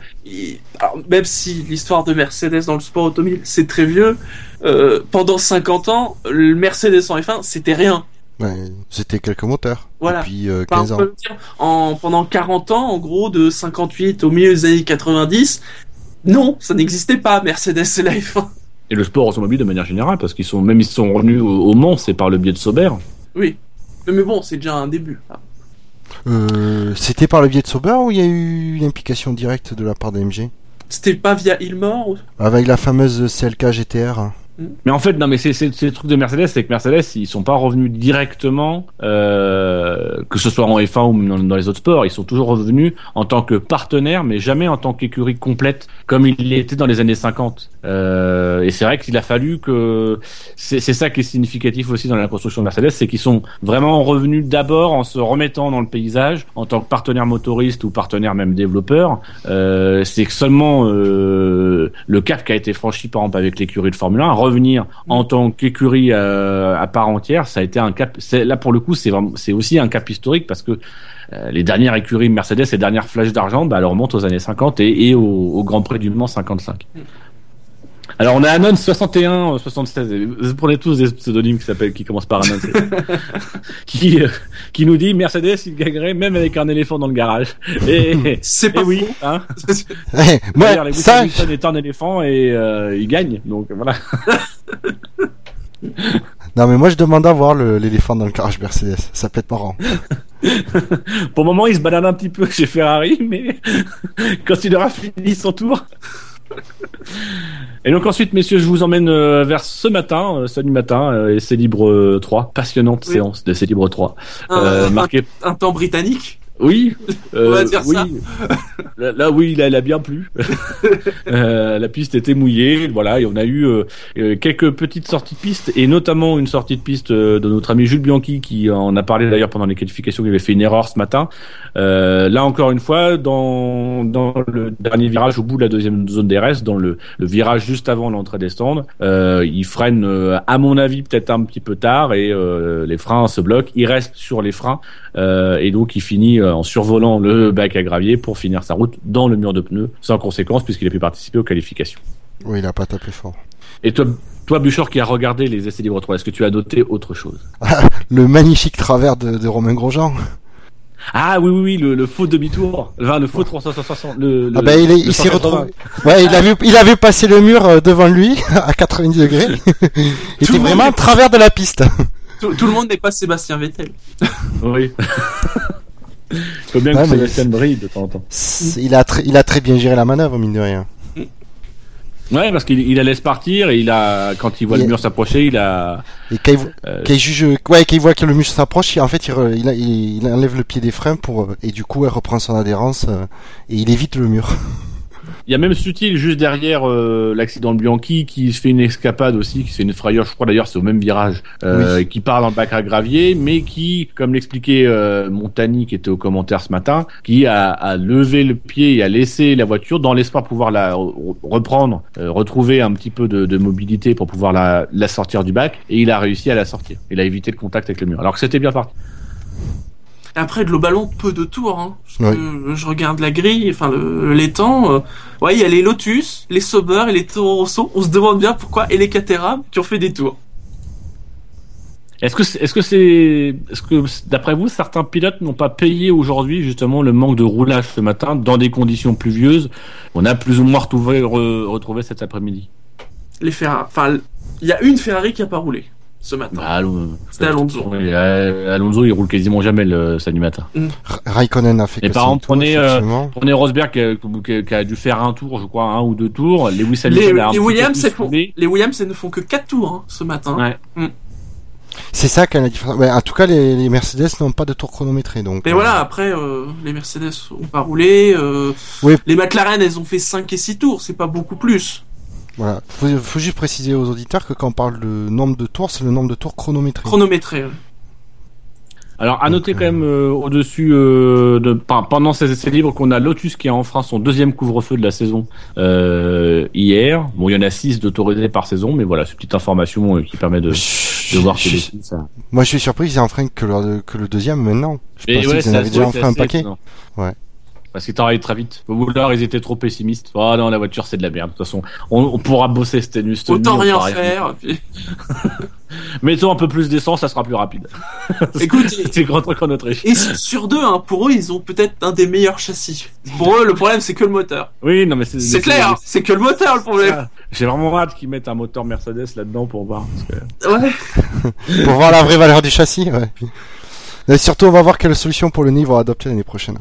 S2: alors, même si l'histoire de Mercedes dans le sport automobile c'est très vieux, euh, pendant 50 ans, le Mercedes en F1 c'était rien.
S3: Ouais, c'était quelques moteurs.
S2: Voilà.
S3: Depuis euh,
S2: Enfin,
S3: 15
S2: on
S3: ans.
S2: dire, en, pendant 40 ans, en gros, de 58 au milieu des années 90, non, ça n'existait pas, Mercedes et la F1.
S1: Et le sport automobile de manière générale, parce qu'ils sont même ils sont revenus au, au Mans, c'est par le biais de Sauber.
S2: Oui. Mais, bon, c'est déjà un début. Ah.
S3: Euh, c'était par le biais de Sauber ou il y a eu une implication directe de la part d'AMG
S2: C'était pas via Ilmore ou-
S3: Avec la fameuse CLK GTR.
S1: Mais en fait, non, mais c'est le truc de Mercedes, c'est que Mercedes, ils sont pas revenus directement, euh, que ce soit en F1 ou dans, dans les autres sports, ils sont toujours revenus en tant que partenaire, mais jamais en tant qu'écurie complète, comme il l'était dans les années 50. Euh, et c'est vrai qu'il a fallu que c'est ça qui est significatif aussi dans la construction de Mercedes, c'est qu'ils sont vraiment revenus d'abord en se remettant dans le paysage en tant que partenaire motoriste ou partenaire même développeur. Euh, c'est seulement euh, le cap qui a été franchi par exemple avec l'écurie de Formule 1, revenir en tant qu'écurie euh, à part entière, ça a été un cap. Là pour le coup, c'est aussi un cap historique parce que euh, les dernières écuries Mercedes, les dernières flèches d'argent, bah, elles remontent aux années 50 et, et au, au Grand Prix du Mans 55. Alors on a Anon 61 euh, 76. et Vous prenez tous des pseudonymes qui s'appellent qui commencent par Anon. c'est- qui euh, qui nous dit Mercedes il gagnerait même avec un éléphant dans le garage. Et,
S2: C'est
S1: et
S2: pas
S1: oui, hein.
S3: Ouais, ça,
S1: Hamilton est un éléphant et euh, il gagne. Donc voilà.
S3: non mais moi je demande à voir l'éléphant dans le garage Mercedes. Ça peut être marrant.
S1: Pour le moment, il se balade un petit peu chez Ferrari, mais quand il aura fini son tour. Et donc ensuite, messieurs, je vous emmène euh, vers ce matin, euh, samedi matin, euh, et c'est libre euh, 3, passionnante
S2: Oui.
S1: séance de c'est libre 3,
S2: Un,
S1: euh, marqué.
S2: un temps britannique.
S1: Oui,
S2: On va dire
S1: oui.
S2: ça.
S1: Là, là, oui, là, il a bien plu. Euh, la piste était mouillée, voilà, et on a eu euh, quelques petites sorties de piste, et notamment une sortie de piste de notre ami Jules Bianchi, qui en a parlé d'ailleurs pendant les qualifications, qui avait fait une erreur ce matin. Euh, là encore une fois, dans, dans le dernier virage, au bout de la deuxième zone DRS, dans le, le virage juste avant l'entrée des stands, euh, il freine, euh, à mon avis, peut-être un petit peu tard, et euh, les freins se bloquent. Il reste sur les freins, euh, et donc il finit euh, en survolant le bac à gravier pour finir sa route dans le mur de pneus, sans conséquence, puisqu'il a pu participer aux qualifications.
S3: Oui, il a pas tapé fort.
S1: Et toi, toi Bouchard, qui a regardé les essais libres 3, est-ce que tu as noté autre chose?
S3: Le magnifique travers de, de Romain Grosjean.
S1: Ah oui, oui, oui, le, le faux demi-tour, enfin le faux 360, le, le-
S3: Ah ben il, est-
S1: le
S3: il s'est
S1: 180.
S3: retrouvé. Ouais, il a vu, il a vu passer le mur euh, devant lui à 90 degrés. il était vraiment à travers de la piste.
S2: Tout, tout le monde n'est pas Sébastien Vettel.
S1: Oui. Faut bien
S3: Ouais,
S1: que
S3: mais-
S1: Sébastien brille de temps en temps.
S3: Il a, très- il a très bien géré la manœuvre, mine de rien.
S1: Ouais, parce qu'il il la laisse partir et il a, quand il voit
S3: Il-
S1: le mur s'approcher, il a.
S3: Et quand il,
S1: Euh,
S3: quand il juge, ouais, quand il voit que le mur s'approche, en fait, il, re- il- il enlève le pied des freins pour, euh, et du coup, elle reprend son adhérence euh, et il évite le mur.
S1: Il y a même Sutil juste derrière euh, l'accident de Bianchi qui se fait une escapade aussi, qui se fait une frayeur, je crois d'ailleurs c'est au même virage, euh,
S3: Oui.
S1: qui part dans le bac à gravier, mais qui, comme l'expliquait euh, Montani qui était au commentaire ce matin, qui a, a levé le pied et a laissé la voiture dans l'espoir de pouvoir la re- reprendre, euh, retrouver un petit peu de, de mobilité pour pouvoir la, la sortir du bac, et il a réussi à la sortir. Il a évité le contact avec le mur, alors que c'était bien parti.
S2: Et après, globalement, peu de tours. Hein, parce
S3: Ouais.
S2: que je regarde la grille, enfin temps. euh, ouais, il y a les Lotus, les Sauber et les Toro Rosso. On se demande bien pourquoi et les Caterham qui ont fait des tours.
S1: Est-ce que c'est, est-ce que c'est, est-ce que d'après vous, certains pilotes n'ont pas payé aujourd'hui justement le manque de roulage ce matin dans des conditions pluvieuses? On a plus ou moins retrouvé, re- retrouvé cet après-midi.
S2: Les Ferrari. Enfin, il y a une Ferrari qui a pas roulé. Ce matin.
S1: Bah,
S2: C'était Alonso.
S1: Oui, euh, Alonso, il roule quasiment jamais le samedi matin.
S3: Ra- Raikkonen a fait
S1: Et
S3: que
S1: par
S3: cinq
S1: exemple,
S3: tours,
S1: prenez, euh. Prenez Rosberg qui a, qui- qui a dû faire un tour, je crois, un ou deux tours. Lewis
S2: Les,
S1: un
S2: les Williams, font, les Williams, elles ne font que 4 tours hein, ce matin.
S1: Ouais.
S3: C'est ça qui a la différence. Ouais, en tout cas, les, les Mercedes n'ont pas de tour chronométré, donc.
S2: Mais
S3: euh,
S2: voilà, après, euh, les Mercedes ont pas roulé. euh,
S3: Oui.
S2: Les McLaren, elles ont fait 5 et 6 tours, c'est pas beaucoup plus.
S3: Voilà. Faut, faut juste préciser aux auditeurs que quand on parle de nombre de tours, c'est le nombre de tours chronométrés.
S2: Chronométré. ouais.
S1: Alors, à
S3: Donc,
S1: noter quand
S3: euh,
S1: même euh, au-dessus de, de- pe- pendant ces essais libres qu'on a Lotus qui a enfreint son deuxième couvre-feu de la saison euh, hier. Bon, il y en a six d'autorisés par saison, mais voilà, c'est une petite information euh, qui permet de, de voir que
S3: je-
S1: les- ça.
S3: Moi, je suis surpris qu'ils aient enfreint que le, que le deuxième maintenant. Je
S1: Mais
S3: pensais
S1: ouais,
S3: qu'ils en
S1: c'est
S3: avaient déjà
S1: ouais,
S3: enfreint un
S1: assez
S3: paquet.
S1: étonnant.
S3: Ouais.
S1: Parce qu'ils travaillent très vite. Ou alors ils étaient trop pessimistes. Oh non, la voiture c'est de la merde. De toute façon, on, on pourra bosser cette nuit. cette
S2: Autant
S1: nuit,
S2: rien faire. puis-
S1: Mettons un peu plus d'essence, ça sera plus rapide.
S2: Écoute,
S1: c'est grand truc en Autriche.
S2: et sur deux, hein, pour eux, ils ont peut-être un des meilleurs châssis. Pour eux, le problème, c'est que le moteur.
S1: Oui, non mais c'est
S2: C'est clair, c'est que le moteur, le problème.
S1: J'ai vraiment hâte qu'ils mettent un moteur Mercedes là-dedans pour voir. parce que-
S2: Ouais.
S3: Pour voir la vraie valeur du châssis, ouais. Et surtout, on va voir quelle solution pour le nid ils vont adopter l'année prochaine.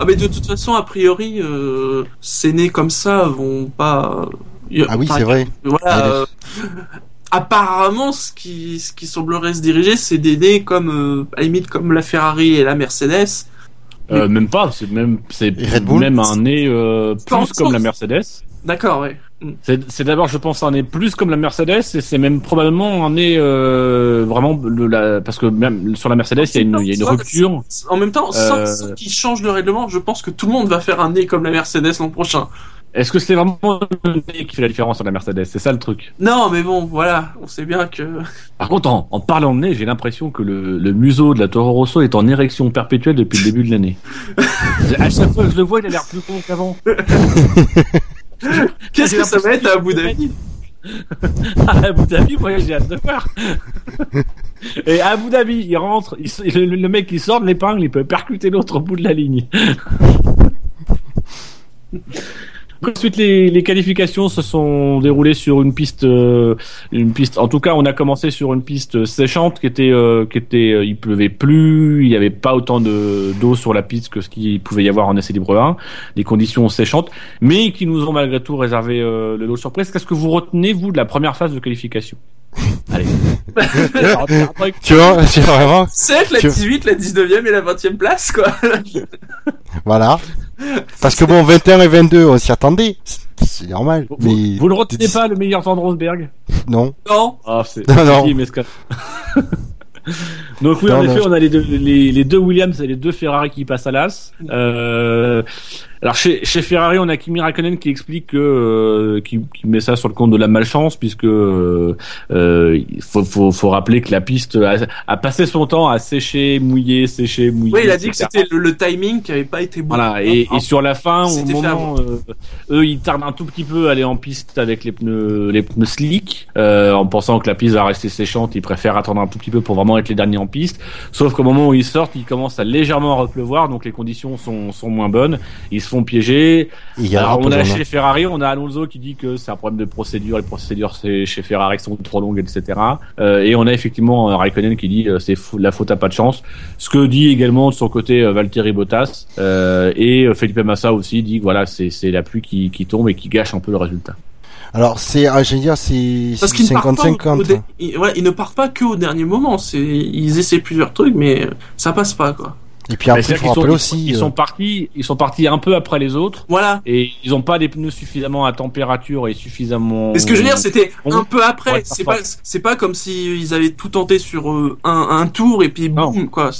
S2: Ah, mais de toute façon, a priori, euh, ces nés comme ça vont pas. y-
S3: Ah oui, c'est vrai.
S2: Voilà. Euh, apparemment, ce qui, ce qui semblerait se diriger, c'est des nés comme, euh, à la limite, comme la Ferrari et la Mercedes.
S1: Euh, même pas, c'est même, c'est même un nez euh, plus comme la. Mercedes.
S2: D'accord, ouais.
S1: C'est c'est d'abord, je pense, un nez plus comme la Mercedes, et c'est même probablement un nez euh, vraiment le, la, parce que même sur la Mercedes, il y a une, y a une rupture.
S2: En même temps, sans,
S1: Euh,
S2: sans qu'ils changent le règlement, je pense que tout le monde va faire un nez comme la Mercedes l'an prochain.
S1: Est-ce que c'est vraiment le nez qui fait la différence sur la Mercedes? C'est ça le truc.
S2: Non, mais bon, voilà, on sait bien que.
S1: Par contre, en, en parlant de nez, j'ai l'impression que le, le museau de la Toro Rosso est en érection perpétuelle depuis le début de l'année. à chaque fois que je le vois, il a l'air plus con qu'avant.
S2: Qu'est-ce que ça va être à Abu Dhabi
S1: À Abu Dhabi, moi j'ai hâte de voir. Et à Abu Dhabi, il rentre, il le, le mec il sort de l'épingle, il peut percuter l'autre au bout de la ligne. Ensuite, les, les qualifications se sont déroulées sur une piste, euh, une piste. En tout cas, on a commencé sur une piste séchante qui était, euh, qui était, euh, il pleuvait plus, il n'y avait pas autant de d'eau sur la piste que ce qu'il pouvait y avoir en essai libre 1. Des conditions séchantes, mais qui nous ont malgré tout réservé euh, le lot surprise. Qu'est-ce que vous retenez vous de la première phase de qualification? Allez.
S3: Tu vois, vois vraiment
S2: 7, la
S3: Tu-
S2: 18, la 19e et la 20e place, quoi.
S3: Voilà. Parce que bon, 21 et 22, on s'y attendait. C'est- C'est normal.
S1: Vous,
S3: Mais
S1: vous ne retenez pas le meilleur temps de Rosberg?
S3: Non.
S2: non.
S1: Ah, c'est
S3: Non, non.
S1: Donc oui,
S3: Non,
S1: en
S3: non,
S1: effet,
S3: je-
S1: on a les deux, les, les deux Williams et les deux Ferrari qui passent à l'as. Euh, alors chez, chez Ferrari, on a Kimi Raikkonen qui explique que euh, qui, qui met ça sur le compte de la malchance, puisque euh, euh, il faut, faut, faut rappeler que la piste a, a passé son temps à sécher, mouiller, sécher, mouiller.
S2: Oui, il a dit que c'était le, le timing qui avait pas été bon.
S1: Voilà, et, et sur la fin, au moment, euh, eux, ils tardent un tout petit peu à aller en piste avec les pneus, les pneus slick, euh, en pensant que la piste va rester séchante. Ils préfèrent attendre un tout petit peu pour vraiment être les derniers en piste. Sauf qu'au moment où ils sortent, il commence à légèrement repleuvoir, donc les conditions sont, sont moins bonnes. Ils se font piéger.
S3: Il y a
S1: Alors, on a chez Ferrari, on a Alonso qui dit que c'est un problème de procédure. Les procédures chez Ferrari sont trop longues, etc. Euh, et on a effectivement euh, Raikkonen qui dit euh, c'est la faute à pas de chance. Ce que dit également de son côté Valtteri Bottas euh, et Felipe Massa aussi dit que voilà c'est c'est la pluie qui, qui tombe et qui gâche un peu le résultat.
S3: Alors, c'est, ah, j'allais dire, c'est
S2: Parce qu'ils ne partent pas au-
S3: 50-50.
S2: au dé- ils, ouais, ils ne partent pas que au dernier moment. C'est, ils essaient plusieurs trucs, mais ça passe pas, quoi.
S3: Et puis après, faut
S1: sont,
S3: aussi.
S1: ils
S3: euh,
S1: sont partis ils sont partis un peu après les autres
S2: Voilà.
S1: et ils ont pas des pneus suffisamment à température et suffisamment.
S2: Mais ce que je veux dire, c'était
S1: on-
S2: un peu après.
S1: Ouais,
S2: c'est pas, c'est pas comme si ils avaient tout tenté sur euh, un, un tour et puis boum, quoi.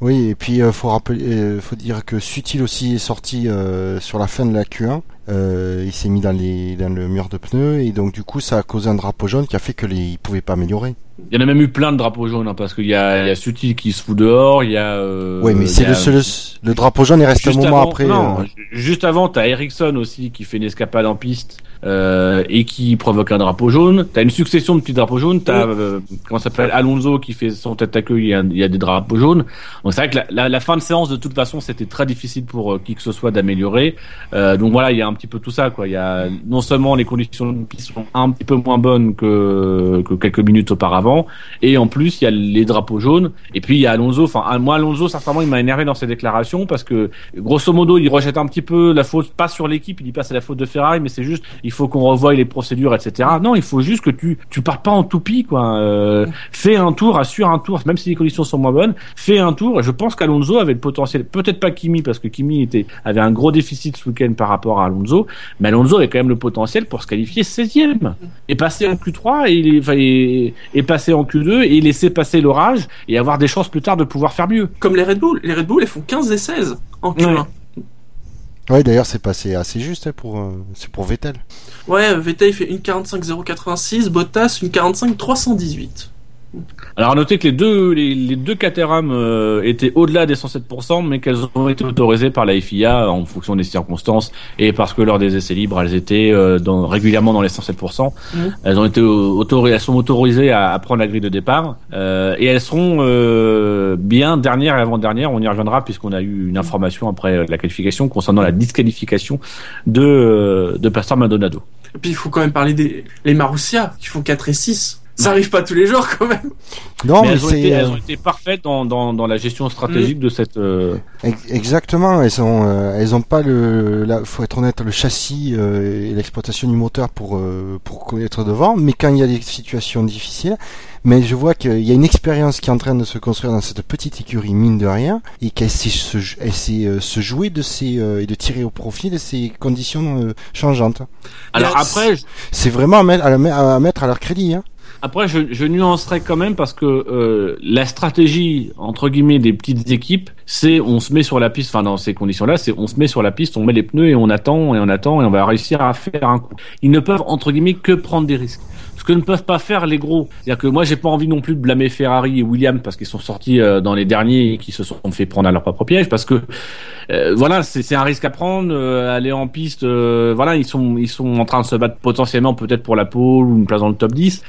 S3: Oui, et puis euh, faut rappeler, euh, faut dire que Sutil aussi est sorti euh, sur la fin de la Q1. Euh, il s'est mis dans les dans le mur de pneus et donc du coup ça a causé un drapeau jaune qui a fait que les il pouvait pas améliorer.
S1: Il y en a même eu plein de drapeaux jaunes hein, parce qu'il y a, il y a Sutil qui se fout dehors, il y a. Euh,
S3: ouais, mais
S1: il
S3: c'est
S1: a-
S3: le drapeau jaune il reste un moment
S1: avant,
S3: après.
S1: non,
S3: euh,
S1: juste avant, t'as Ericsson aussi qui fait une escapade en piste euh, et qui provoque un drapeau jaune. T'as une succession de petits drapeaux jaunes. T'as euh, comment s'appelle Alonso qui fait son tête à queue. Il y a, il y a des drapeaux jaunes. Donc c'est vrai que la, la, la fin de séance de toute façon c'était très difficile pour euh, qui que ce soit d'améliorer. Euh, donc voilà, il y a un petit peu tout ça quoi. Il y a non seulement les conditions de piste sont un petit peu moins bonnes que que quelques minutes auparavant, et en plus il y a les drapeaux jaunes. Et puis il y a Alonso. Enfin moi Alonso sincèrement il m'a énervé dans ses déclarations parce que grosso modo il rejette un petit peu la faute pas sur l'équipe. Il dit pas c'est la faute de Ferrari, mais c'est juste il faut qu'on revoie les procédures etc. Non il faut juste que tu tu pars pas en toupie quoi. Euh, fais un tour, assure un tour, même si les conditions sont moins bonnes, fais un tour. Et je pense qu'Alonso avait le potentiel, peut-être pas Kimi parce que Kimi était avait un gros déficit ce week-end par rapport à Alonso, mais Alonso avait quand même le potentiel pour se qualifier 16e et passer en Q3 et, il est- enfin, et, et passer en Q2 et laisser passer l'orage et avoir des chances plus tard de pouvoir faire mieux.
S2: Comme les Red Bull. Les Red Bull, ils font 15 et 16 en Q1.
S1: Ouais.
S3: Ouais, d'ailleurs, c'est passé assez juste hein, pour, euh, c'est pour Vettel.
S2: Ouais, Vettel fait une 45-086, Bottas une 45-318.
S1: Alors à noter que les deux les, les deux Caterham euh, étaient au-delà des 107%, mais qu'elles ont été autorisées par la FIA en fonction des circonstances et parce que lors des essais libres, elles étaient euh, dans, régulièrement dans les 107%.
S2: Mhm.
S1: Elles ont été autorisées, elles sont autorisées à, à prendre la grille de départ euh, et elles seront euh, bien dernière et avant-dernière. On y reviendra puisqu'on a eu une information après la qualification concernant la disqualification de euh, de Pastor Maldonado.
S2: Et puis il faut quand même parler des les Marussia qui font 4 et 6. Ça arrive pas tous les jours quand même.
S3: Non,
S1: mais
S3: mais,
S1: elles ont, été,
S3: c'est
S1: elles
S3: euh,
S1: ont été parfaites dans, dans, dans la gestion stratégique de cette. euh,
S3: ex- exactement. Elles ont, euh, elles ont pas le, là, faut être honnête, le châssis euh, et l'exploitation du moteur pour euh, pour être devant. Mais quand il y a des situations difficiles, mais je vois qu'il y a une expérience qui est en train de se construire dans cette petite écurie mine de rien et qu'elle sait se, elle sait euh, se jouer de ces euh, et de tirer au profit de ces conditions euh, changeantes.
S1: Alors après,
S3: C'est vraiment à mettre à, la à mettre à leur crédit. Hein.
S1: Après, je, je nuancerai quand même parce que euh, la stratégie entre guillemets des petites équipes, c'est on se met sur la piste. Enfin, dans ces conditions-là, c'est on se met sur la piste, on met les pneus et on attend et on attend et on va réussir à faire un coup. Ils ne peuvent entre guillemets que prendre des risques. Ce que ne peuvent pas faire les gros. C'est-à-dire que moi, j'ai pas envie non plus de blâmer Ferrari et Williams parce qu'ils sont sortis euh, dans les derniers et qui se sont fait prendre à leur propre piège parce que euh, voilà, c'est un risque à prendre. euh, aller en piste, euh, voilà, ils sont ils sont en train de se battre potentiellement peut-être pour la pole ou une place dans le top 10.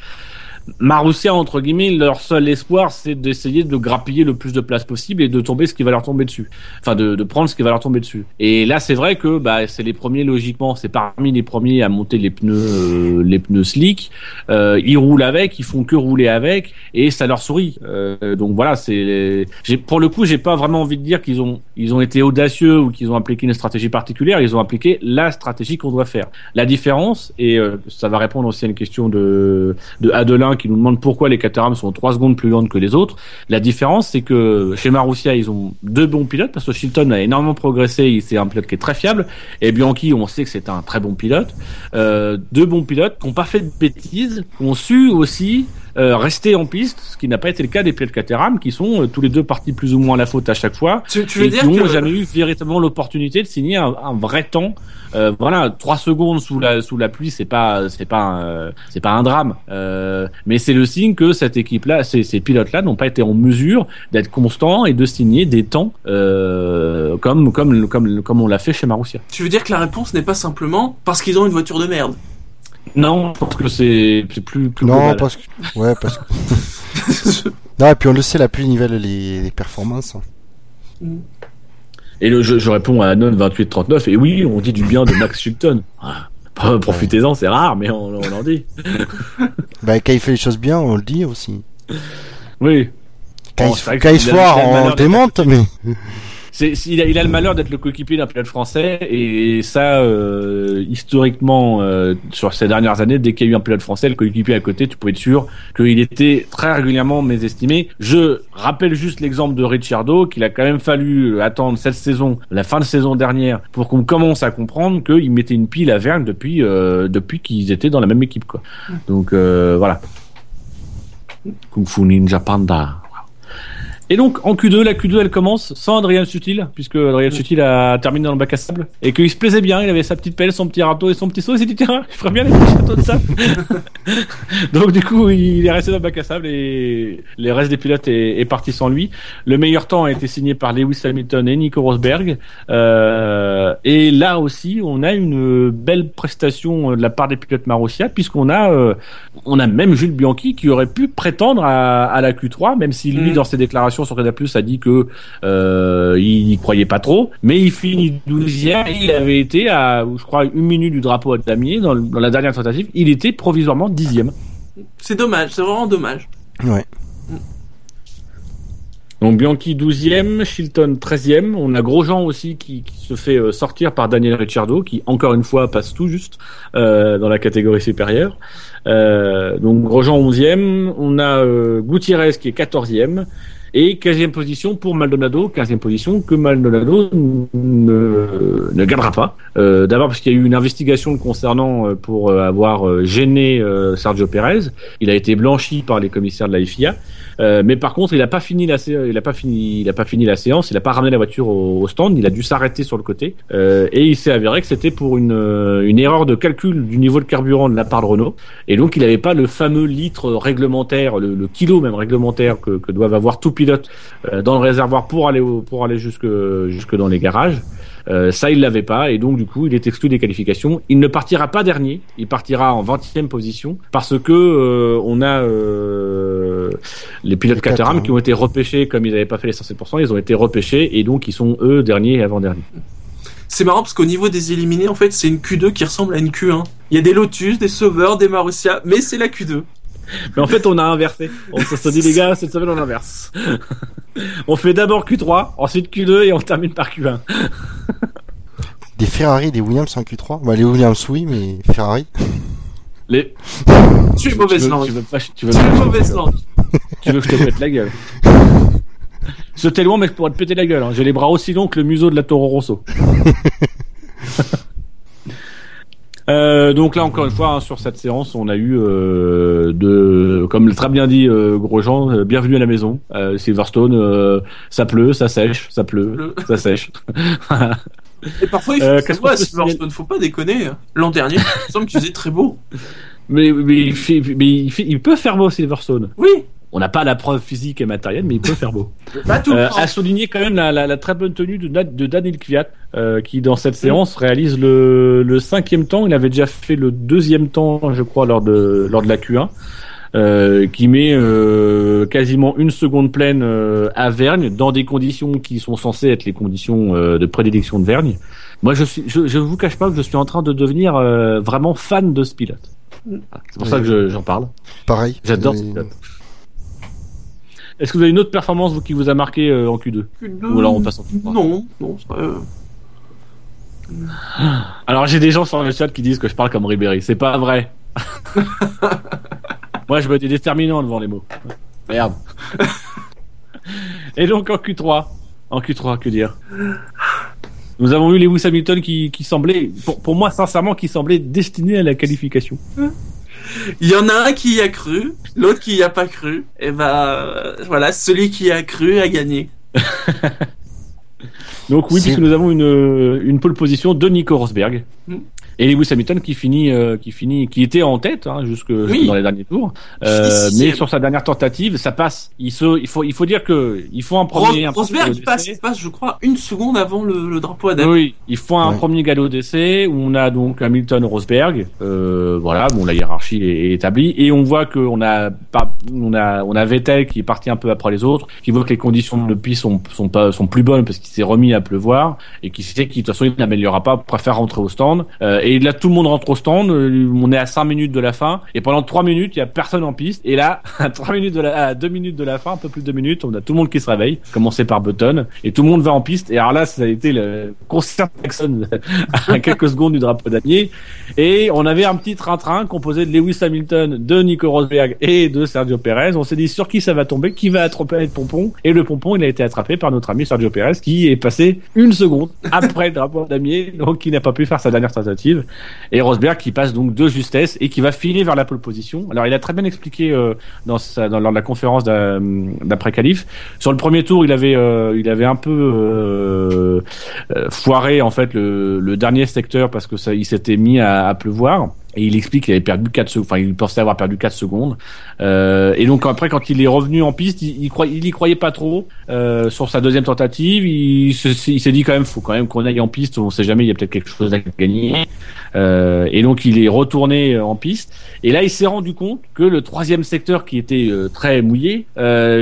S1: Marussia, entre guillemets, leur seul espoir, c'est d'essayer de grappiller le plus de place possible et de tomber ce qui va leur tomber dessus. Enfin, de, de prendre ce qui va leur tomber dessus. Et là, c'est vrai que bah, c'est les premiers, logiquement, c'est parmi les premiers à monter les pneus, euh, les pneus slick. Euh, ils roulent avec, ils font que rouler avec, et ça leur sourit. Euh, donc voilà, c'est. Pour le coup, j'ai pas vraiment envie de dire qu'ils ont, ils ont été audacieux ou qu'ils ont appliqué une stratégie particulière. Ils ont appliqué la stratégie qu'on doit faire. La différence, et euh, ça va répondre aussi à une question de de Adelin qui nous demande pourquoi les Caterham sont 3 secondes plus lentes que les autres. La différence, c'est que chez Marussia, ils ont deux bons pilotes parce que Chilton a énormément progressé, c'est un pilote qui est très fiable, et Bianchi, on sait que c'est un très bon pilote. Euh, deux bons pilotes qui n'ont pas fait de bêtises, qui ont su aussi euh, rester en piste, ce qui n'a pas été le cas des pilotes Caterham, qui sont euh, tous les deux partis plus ou moins à la faute à chaque fois,
S2: Tu, tu veux
S1: et
S2: dire
S1: qui n'ont
S2: que
S1: jamais eu véritablement l'opportunité de signer un, un vrai temps. Euh, voilà, trois secondes sous la sous la pluie, c'est pas c'est pas un, c'est pas un drame, mais c'est le signe que cette équipe-là, ces, ces pilotes-là n'ont pas été en mesure d'être constants et de signer des temps comme comme comme comme on l'a fait chez Marussia.
S2: tu veux dire que la réponse n'est pas simplement parce qu'ils ont une voiture de merde?
S1: Non, je pense que c'est plus, plus
S3: Non,
S1: global.
S3: parce que, ouais, parce que. non, et puis on le sait, la pluie nivelle les, les performances.
S1: Et le, je, je réponds à Anon 2839 et oui, on dit du bien de Max Chilton. Ah, Profitez-en, c'est rare, mais on, on en dit.
S3: Bah, quand il fait les choses bien, on le dit aussi.
S1: Oui.
S3: Quand
S1: Bon,
S3: il, quand se foire, on le démonte, mais.
S1: C'est, il, a, il a le malheur d'être le coéquipier d'un pilote français et ça, euh, historiquement, euh, sur ces dernières années, dès qu'il y a eu un pilote français, le coéquipier à côté, tu pouvais être sûr qu'il était très régulièrement mésestimé. Je rappelle juste l'exemple de Ricciardo, qu'il a quand même fallu attendre cette saison, la fin de saison dernière, pour qu'on commence à comprendre qu'il mettait une pile à Verne depuis euh, depuis qu'ils étaient dans la même équipe, quoi. Donc euh, voilà. Kung Fu Ninja Panda. Et donc en Q2, la Q2 elle commence sans Adrien Sutil, puisque Adrien Sutil a terminé dans le bac à sable et qu'il se plaisait bien, il avait sa petite pelle, son petit râteau et son petit seau, il s'est dit tiens, je ferais bien les petits châteaux de sable. donc du coup il est resté dans le bac à sable et les restes des pilotes est, est parti sans lui. Le meilleur temps a été signé par Lewis Hamilton et Nico Rosberg. Euh, et là aussi on a une belle prestation de la part des pilotes Marussia, puisqu'on a euh, on a même Jules Bianchi qui aurait pu prétendre à, à la Q3, même si lui
S2: Mm.
S1: dans ses déclarations sur Canal Plus a dit que euh, il n'y croyait pas trop, mais il finit 12e et il avait été à, je crois, une minute du drapeau à damier dans, le- dans la dernière tentative, il était provisoirement dixième.
S2: C'est dommage, c'est vraiment dommage.
S3: Ouais.
S1: Donc Bianchi 12e, Chilton 13e. On a Grosjean aussi qui, qui se fait euh, sortir par Daniel Ricciardo, qui encore une fois passe tout juste euh, dans la catégorie supérieure. Euh, donc Grosjean 11e. On a euh, Gutiérrez qui est 14e. Et 15e position pour Maldonado, 15e position que Maldonado ne, ne gardera pas. Euh, D'abord parce qu'il y a eu une investigation concernant euh, pour euh, avoir euh, gêné Sergio Pérez. Il a été blanchi par les commissaires de la FIA. Euh, mais par contre, il a pas fini la sé- il a pas fini, il a pas fini la séance. Il a pas ramené la voiture au, au stand. Il a dû s'arrêter sur le côté. Euh, et il s'est avéré que c'était pour une, euh, une erreur de calcul du niveau de carburant de la part de Renault. Et donc, il n'avait pas le fameux litre réglementaire, le, le kilo même réglementaire que, que doivent avoir tout pilote euh, dans le réservoir pour aller au- pour aller jusque jusque dans les garages. Euh, ça, il l'avait pas, et donc du coup, il est exclu des qualifications. Il ne partira pas dernier, il partira en 20e position parce que euh, on a euh, les pilotes
S3: Les quatre,
S1: Caterham
S3: hein.
S1: qui ont été repêchés comme ils n'avaient pas fait les 107%, ils ont été repêchés et donc ils sont eux derniers et avant-derniers.
S2: C'est marrant parce qu'au niveau des éliminés, en fait, c'est une Q2 qui ressemble à une Q1. Il y a des Lotus, des Sauveurs, des Marussia, mais c'est la Q2.
S1: Mais en fait, on a inversé. On se dit les gars, cette semaine on inverse. on fait d'abord Q3, ensuite Q2 et on termine par Q1.
S3: Des Ferrari des Williams en Q3 bah, Les Williams, oui, mais Ferrari?
S1: Les...
S2: Tu es mauvaise
S1: veux-
S2: langue.
S1: Tu veux pas, tu veux
S2: Tu es
S1: pas-
S2: mauvaise langue.
S1: Tu veux que je te pète la gueule? C'était loin, mais je pourrais te péter la gueule. hein. J'ai les bras aussi longs que le museau de la Toro Rosso. Euh, donc là encore une fois hein, sur cette séance on a eu euh, de comme l'a très bien dit euh, Grosjean euh, bienvenue à la maison euh, Silverstone euh, ça pleut ça sèche ça pleut
S2: Le-
S1: ça sèche
S2: Et parfois, il
S1: Euh,
S2: faut
S1: peut
S2: Silverstone, faut pas déconner. L'an dernier, il me semble qu'il faisait très beau.
S1: mais, mais, il fait- mais il, fait- il peut faire beau Silverstone
S2: Oui,
S1: on n'a pas la preuve physique et matérielle mais il peut faire beau
S2: pas tout
S1: Euh, à souligner quand même la, la, la très bonne tenue de, Daniel Kvyat, euh, qui dans cette séance réalise le, le cinquième temps. Il avait déjà fait le deuxième temps, je crois, lors de lors de la Q1, euh, qui met euh, quasiment une seconde pleine euh, à Vergne dans des conditions qui sont censées être les conditions euh, de prédilection de Vergne. Moi, je suis, je, je vous cache pas que je suis en train de devenir euh, vraiment fan de ce pilote. Voilà. C'est pour ça que je- j'en parle.
S3: Pareil.
S1: J'adore ce pilote. Est-ce que vous avez une autre performance vous, qui vous a marqué euh, en Q2
S2: Q2,
S1: Ou alors on passe en Q3
S2: Non, non, c'est pas... euh,
S1: Alors j'ai des gens sur le chat qui disent que je parle comme Ribéry. C'est pas vrai. Moi je me dis déterminant devant les mots. Merde. Et donc en Q3, en Q3 que dire? Nous avons eu Lewis Hamilton qui, qui semblait, pour, pour moi sincèrement, qui semblait destiné à la qualification.
S2: Il y en a un qui y a cru, l'autre qui y a pas cru. Et bah, euh, voilà, celui qui y a cru a gagné.
S1: Donc oui, puisque nous avons une, une pole position de Nico Rosberg. Et Lewis Hamilton qui finit, euh, qui finit, qui était en tête hein, jusque, dans les derniers tours, Euh, mais sur sa dernière tentative, ça passe. Il se, il faut, il faut dire que il faut un premier, un
S2: Ros-
S1: premier
S2: Rosberg, il passe,
S1: d'essai.
S2: il passe, je crois, une seconde avant le, le drapeau à.
S1: Oui, il faut un
S3: Ouais.
S1: premier galop d'essai où on a donc Hamilton Rosberg. Euh, voilà, bon la hiérarchie est, est établie et on voit qu'on a pas, on a, on a Vettel qui est parti un peu après les autres, qui voit que les conditions de piste sont, sont pas, sont plus bonnes parce qu'il s'est remis à pleuvoir et qui sait qu'il de toute façon il n'améliorera pas, préfère rentrer au stand. Euh, et là tout le monde rentre au stand, euh, on est à 5 minutes de la fin. Et pendant 3 minutes il y a personne en piste. Et là à 3 minutes de la, à 2 minutes de la fin, un peu plus de 2 minutes, on a tout le monde qui se réveille, commencer par Button. Et tout le monde va en piste. Et alors là ça a été le concert Jackson à quelques secondes du drapeau damier. Et on avait un petit train-train composé de Lewis Hamilton, de Nico Rosberg et de Sergio Perez. On s'est dit sur qui ça va tomber, qui va attraper le pompon? Et le pompon il a été attrapé par notre ami Sergio Perez qui est passé une seconde après le drapeau damier donc qui n'a pas pu faire sa dernière tentative Et Rosberg qui passe donc de justesse et qui va filer vers la pole position. Alors il a très bien expliqué euh, dans, lors de la conférence d'après qualif. Sur le premier tour, il avait euh, il avait un peu euh, foiré en fait le, dernier secteur parce que ça il s'était mis à pleuvoir. Et il explique qu'il avait perdu 4 secondes, enfin il pensait avoir perdu 4 secondes. Euh, et donc après quand il est revenu en piste, il, il, croyait, pas trop euh, sur sa deuxième tentative. Il, s'est dit quand même, faut quand même qu'on aille en piste. On sait jamais, il y a peut-être quelque chose à gagner. Euh, et donc il est retourné en piste. Et là il s'est rendu compte que le troisième secteur qui était très mouillé,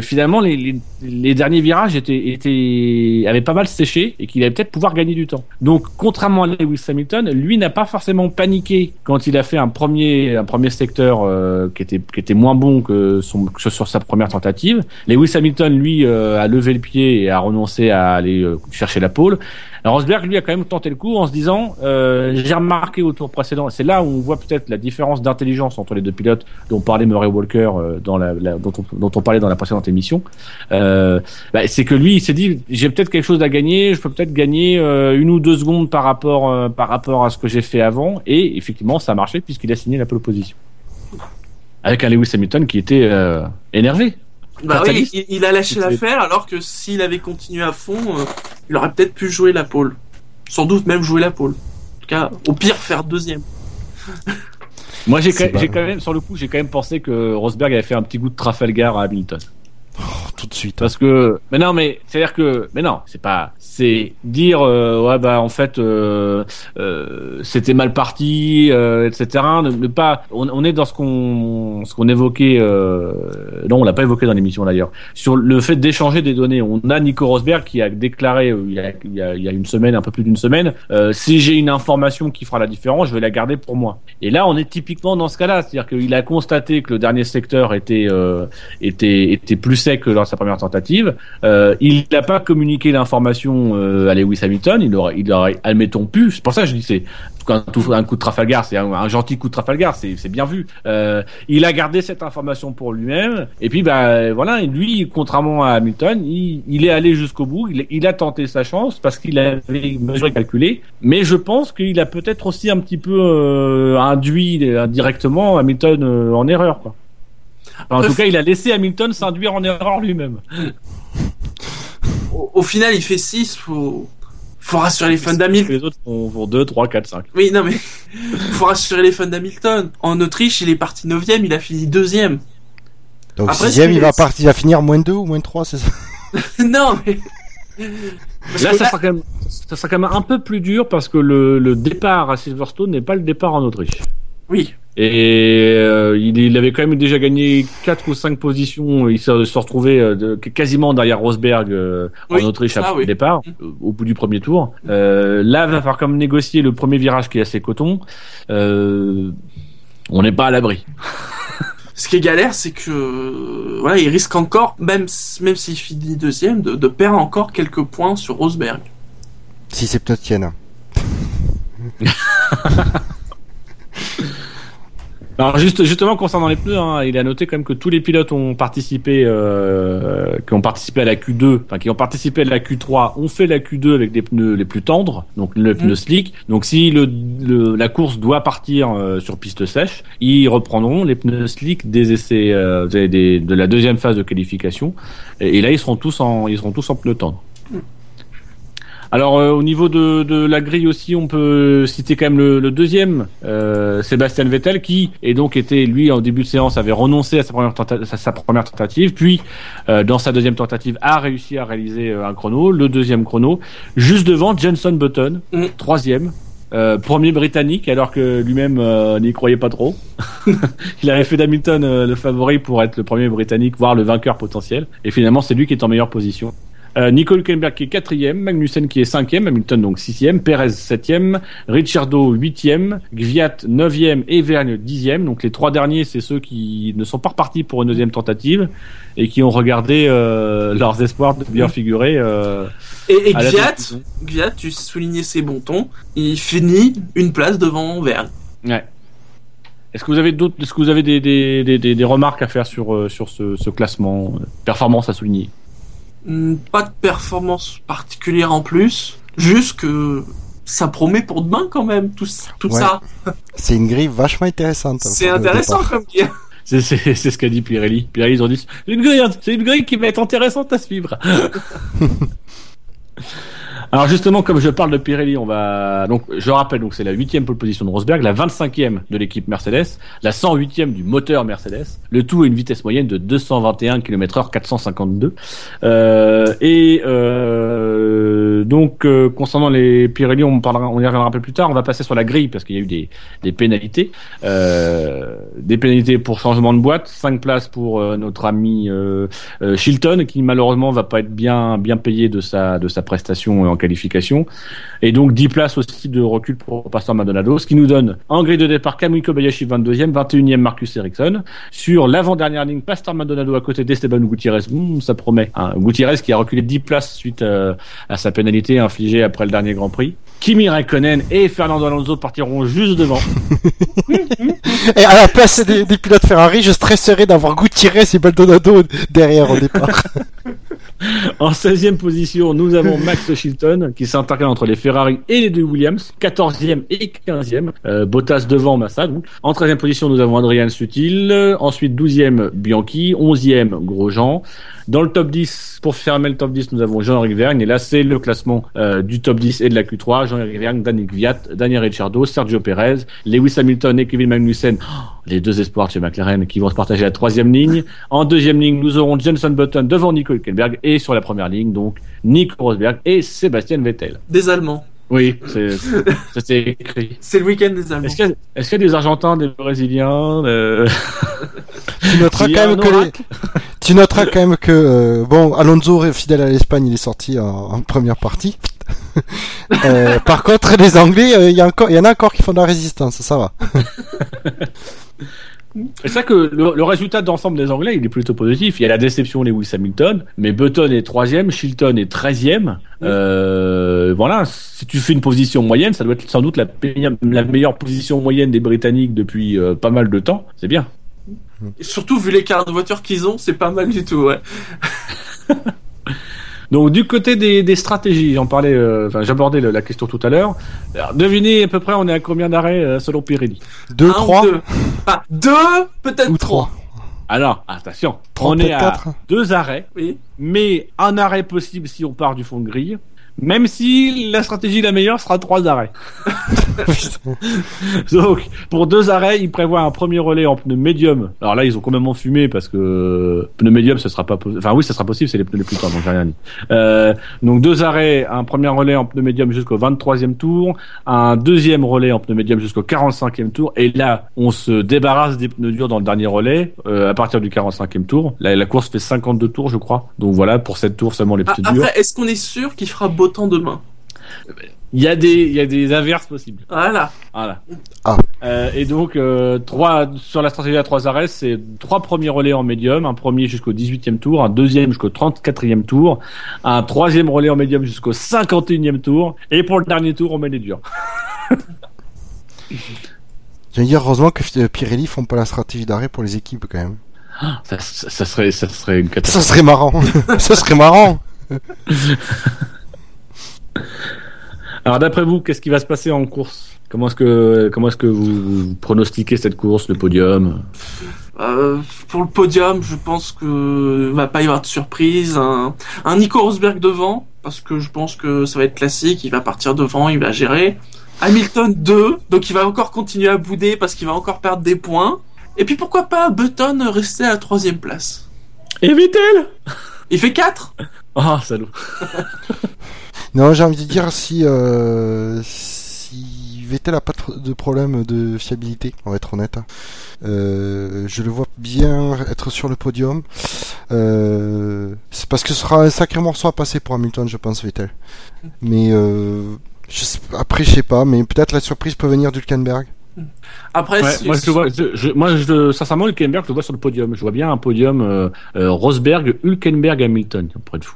S1: finalement les, derniers virages étaient avaient pas mal séché et qu'il allait peut-être pouvoir gagner du temps. Donc contrairement à Lewis Hamilton, lui n'a pas forcément paniqué quand il a fait un premier un premier secteur euh, qui était qui était moins bon que sur sa première tentative. Lewis Hamilton lui euh, a levé le pied et a renoncé à aller euh, chercher la pole. Alors Rosberg lui a quand même tenté le coup en se disant euh, j'ai remarqué au tour précédent. C'est là où on voit peut-être la différence d'intelligence entre les deux pilotes dont parlait Murray Walker dans la, la dont, on, dont, on, parlait dans la précédente émission. bah, c'est que lui il s'est dit j'ai peut-être quelque chose à gagner. Je peux peut-être gagner une ou deux secondes par rapport par rapport à ce que j'ai fait avant. Et effectivement ça a marché puisqu'il a signé la pole position. Avec un Lewis Hamilton qui était euh, énervé.
S2: Bah oui, il, il, a lâché l'affaire alors que s'il avait continué à fond, euh, il aurait peut-être pu jouer la pole. Sans doute même jouer la pole. En tout cas, au pire, faire deuxième.
S1: Moi, j'ai quand, quand, même, sur le coup, j'ai quand même pensé que Rosberg avait fait un petit goût de Trafalgar à Hamilton.
S3: Oh, tout de suite.
S1: Parce que, mais non, mais c'est à dire que, mais non, c'est pas, c'est dire euh, ouais bah en fait euh, euh, c'était mal parti, euh, etc. Ne, pas, on, on, est dans ce qu'on ce qu'on évoquait, euh, non on l'a pas évoqué dans l'émission d'ailleurs, sur le fait d'échanger des données. On a Nico Rosberg qui a déclaré il y a, il y a, il y a une semaine, un peu plus d'une semaine, si j'ai une information qui fera la différence, je vais la garder pour moi. Et là on est typiquement dans ce cas-là, c'est-à-dire qu'il a constaté que le dernier secteur était était était plus que lors sa première tentative. il n'a pas communiqué l'information euh, à Lewis Hamilton, il aurait, il aurait, admettons, pu. C'est pour ça que je dis c'est un, coup de Trafalgar, c'est un, gentil coup de Trafalgar, c'est bien vu. Euh, il a gardé cette information pour lui-même, et puis bah voilà, lui, contrairement à Hamilton, il, est allé jusqu'au bout, il, a tenté sa chance parce qu'il avait mesuré, calculé, mais je pense qu'il a peut-être aussi un petit peu euh, induit indirectement Hamilton euh, en erreur. Enfin, en tout cas, il a laissé Hamilton s'induire en erreur lui-même
S2: au, au, final, il fait 6. Faut, faut rassurer les fans d'Hamilton.
S1: Les autres font 2, 3, 4, 5.
S2: Oui, non, mais faut rassurer les fans d'Hamilton. En Autriche, il est parti 9 il a fini 2
S3: Donc 6 il, va partir, il va finir moins 2 ou moins 3, c'est ça?
S2: Non, mais.
S1: Là, ça, sera quand même, ça sera quand même un peu plus dur parce que le, le départ à Silverstone n'est pas le départ en Autriche.
S2: Oui.
S1: Et euh, il, il, avait quand même déjà gagné quatre ou cinq positions. Il se, se retrouvait euh, quasiment derrière Rosberg euh,
S2: oui,
S1: en Autriche
S2: ça,
S1: à
S2: oui.
S1: départ,
S2: Mm.
S1: au bout du premier tour. Euh, là, il va falloir quand même négocier le premier virage qui est assez coton. Euh, on n'est pas à l'abri.
S2: Ce qui est galère, c'est que voilà, il risque encore, même même s'il finit deuxième, de, de, perdre encore quelques points sur Rosberg.
S3: Si ses pneus tiennent.
S1: Alors juste, justement concernant les pneus, hein, il a noté quand même que tous les pilotes ont participé, euh, qui ont participé à la Q2, enfin qui ont participé à la Q3, ont fait la Q2 avec des pneus les plus tendres, donc le pneu
S2: Mm.
S1: slick. Donc si le, le- la course doit partir euh, sur piste sèche, ils reprendront les pneus slick des essais euh, des, des- de la deuxième phase de qualification, et, et là ils seront tous en ils seront tous en pneus tendres. Alors euh, au niveau de, de la grille aussi, on peut citer quand même le, le deuxième, euh, Sébastien Vettel, qui et donc était lui en début de séance avait renoncé à sa première, tenta- sa, sa première tentative, puis euh, dans sa deuxième tentative a réussi à réaliser euh, un chrono, le deuxième chrono, juste devant Jenson Button,
S2: Mm.
S1: troisième. Euh, premier britannique alors que lui-même euh, n'y croyait pas trop. Il avait fait d'Hamilton le favori pour être le premier britannique, voire le vainqueur potentiel. Et finalement, c'est lui qui est en meilleure position. Euh, Nico Hülkenberg qui est quatrième, Magnussen qui est cinquième, Hamilton donc sixième, Perez septième, Ricciardo huitième, Gviat neuvième et Vergne dixième. Donc les trois derniers, c'est ceux qui ne sont pas repartis pour une deuxième tentative et qui ont regardé euh, leurs espoirs de bien figurer. Euh,
S2: Et, et Gviat, tu soulignais ses bons tons, il finit une place devant Vergne.
S1: Ouais. Est-ce que vous avez d'autres, est-ce que vous avez des, des, des, des, remarques à faire sur, euh, sur ce, ce classement, performance à souligner?
S2: Pas de performance particulière en plus, juste que ça promet pour demain quand même, tout, tout
S3: Ouais.
S2: ça.
S3: C'est une grille vachement intéressante.
S2: C'est
S3: pour le
S2: intéressant comme guerre.
S1: C'est c'est- c'est ce qu'a dit Pirelli. Pirelli, ils ont dit, c'est une grille, c'est une grille qui va être intéressante à suivre. Alors justement, comme je parle de Pirelli, on va donc je rappelle donc c'est la huitième pole position de Rosberg, la 25e de l'équipe Mercedes, la 108e du moteur Mercedes. Le tout à une vitesse moyenne de 221 km/h, 452. Euh, et euh, donc euh, concernant les Pirelli, on parlera, on y reviendra un peu plus tard. On va passer sur la grille parce qu'il y a eu des, des pénalités, euh, des pénalités pour changement de boîte, 5 places pour euh, notre ami euh, Chilton qui malheureusement va pas être bien bien payé de sa de sa prestation qualification. Et donc 10 places aussi de recul pour Pastor Maldonado ce qui nous donne en grille de départ Kamui Kobayashi 22e 21e Marcus Ericsson. Sur l'avant-dernière ligne Pastor Maldonado à côté d'Esteban Gutiérrez. Hmm, ça promet hein. Gutiérrez qui a reculé 10 places suite euh, à sa pénalité infligée après le dernier Grand Prix. Kimi Raikkonen et Fernando Alonso partiront juste devant.
S3: Et à la place des, des pilotes Ferrari, je stresserais d'avoir Gutiérrez et Baldonado derrière au départ.
S1: En 16e position, nous avons Max Chilton qui s'intercale entre les Ferrari et les deux Williams, 14e et 15e. Euh, Bottas devant Massa. Donc. En 13e position, nous avons Adrian Sutil. Ensuite, 12e Bianchi. 11e Grosjean. Dans le top 10, pour fermer le top 10, nous avons Jean-Éric Vergne. Et là, c'est le classement euh, du top 10 et de la Q3. Jean-Éric Vergne, Daniel Gviat, Daniel Ricciardo, Sergio Perez, Lewis Hamilton et Kevin Magnussen. Oh, les deux espoirs chez McLaren qui vont se partager la troisième ligne. En deuxième ligne, nous aurons Jenson Button devant Nico Hülkenberg et sur la première ligne, donc Nico Rosberg et Sébastien Vettel.
S2: Des Allemands.
S1: Oui, c'est c'était écrit.
S2: C'est le week-end des Allemands.
S1: Est-ce qu'il y, a- y des Argentins, des Brésiliens euh,
S3: Tu noteras quand même que les- tu noteras quand même que euh, bon Alonso fidèle à l'Espagne, il est sorti en, en première partie. Euh, par contre, les Anglais, euh, il y a encore, il y en a encore qui font de la résistance, ça va.
S1: C'est ça que le, le résultat d'ensemble des Anglais, il est plutôt positif. Il y a la déception Lewis Hamilton, mais Button est troisième, Chilton est treizième. Euh, voilà, si tu fais une position moyenne, ça doit être sans doute la, meilleure- la meilleure position moyenne des Britanniques depuis euh, pas mal de temps. C'est bien.
S2: Et surtout, vu l'écart de voiture qu'ils ont, c'est pas mal du tout, ouais.
S1: Donc du côté des, des stratégies, j'en parlais, euh, enfin j'abordais la question tout à l'heure. Alors, Devinez à peu près on est à combien d'arrêts euh, selon Pirelli?
S3: 2,
S2: Un ou
S3: 3
S2: deux. Enfin, deux, peut-être
S3: ou
S2: trois.
S3: 3.
S1: Alors attention,
S3: Trois,
S1: on est à
S3: quatre.
S1: deux arrêts,
S2: Oui.
S1: mais un arrêt possible si on part du fond de grille. Même si la stratégie la meilleure sera trois arrêts. Donc, pour deux arrêts, ils prévoient un premier relais en pneu médium. Alors là, ils ont complètement fumé parce que euh, pneu médium, ce sera pas possible. Enfin, oui, ça sera possible, c'est les pneus les plus tard, donc j'ai rien dit. Euh, donc deux arrêts, un premier relais en pneu médium jusqu'au 23e tour, un deuxième relais en pneu médium jusqu'au 45e tour, et là, on se débarrasse des pneus durs dans le dernier relais euh, à partir du 45e tour. La, la course fait 52 tours, je crois. Donc voilà, pour cette tour seulement les
S2: Ah,
S1: pneus durs.
S2: après, est-ce qu'on est sûr qu'il fera beau temps demain
S1: Il y a des, il y a des inverses possibles.
S2: Voilà.
S1: Voilà.
S3: Ah.
S1: Euh, et donc, euh, trois, sur la stratégie à trois arrêts, c'est trois premiers relais en médium, un premier jusqu'au 18e tour, un deuxième jusqu'au 34e tour, un troisième relais en médium jusqu'au 51e tour, et pour le dernier tour, on met les durs.
S3: Je veux dire, heureusement que euh, Pirelli font pas la stratégie d'arrêt pour les équipes quand même.
S1: Ça, ça, ça serait, ça serait une
S3: Ça
S1: catastrophe.
S3: serait marrant. ça serait marrant.
S1: Alors, d'après vous, qu'est-ce qui va se passer en course? Comment est-ce que, comment est-ce que vous, vous pronostiquez cette course, le podium?
S2: Euh, pour le podium, je pense que va pas y avoir de surprise. Un, un Nico Rosberg devant, parce que je pense que ça va être classique. Il va partir devant, il va gérer. Hamilton 2, donc il va encore continuer à bouder parce qu'il va encore perdre des points. Et puis pourquoi pas Button rester à la troisième place?
S1: Et Vittel
S2: Il fait 4
S1: Ah, salaud.
S3: Non, j'ai envie de dire si euh, si Vettel a pas de pro- de problème de fiabilité, on va être honnête. hein. Euh, je le vois bien être sur le podium. Euh, c'est parce que ce sera un sacré morceau à passer pour Hamilton, je pense, Vettel. Mais euh, je sais- après, je sais pas, mais peut-être la surprise peut venir d'Hülkenberg.
S2: Après,
S1: Ouais,
S2: si-
S1: moi, je le vois, je, je- moi, je, sincèrement, Hülkenberg, je le vois sur le podium. Je vois bien un podium euh, euh, Rosberg, Hülkenberg, Hamilton, pour être fou.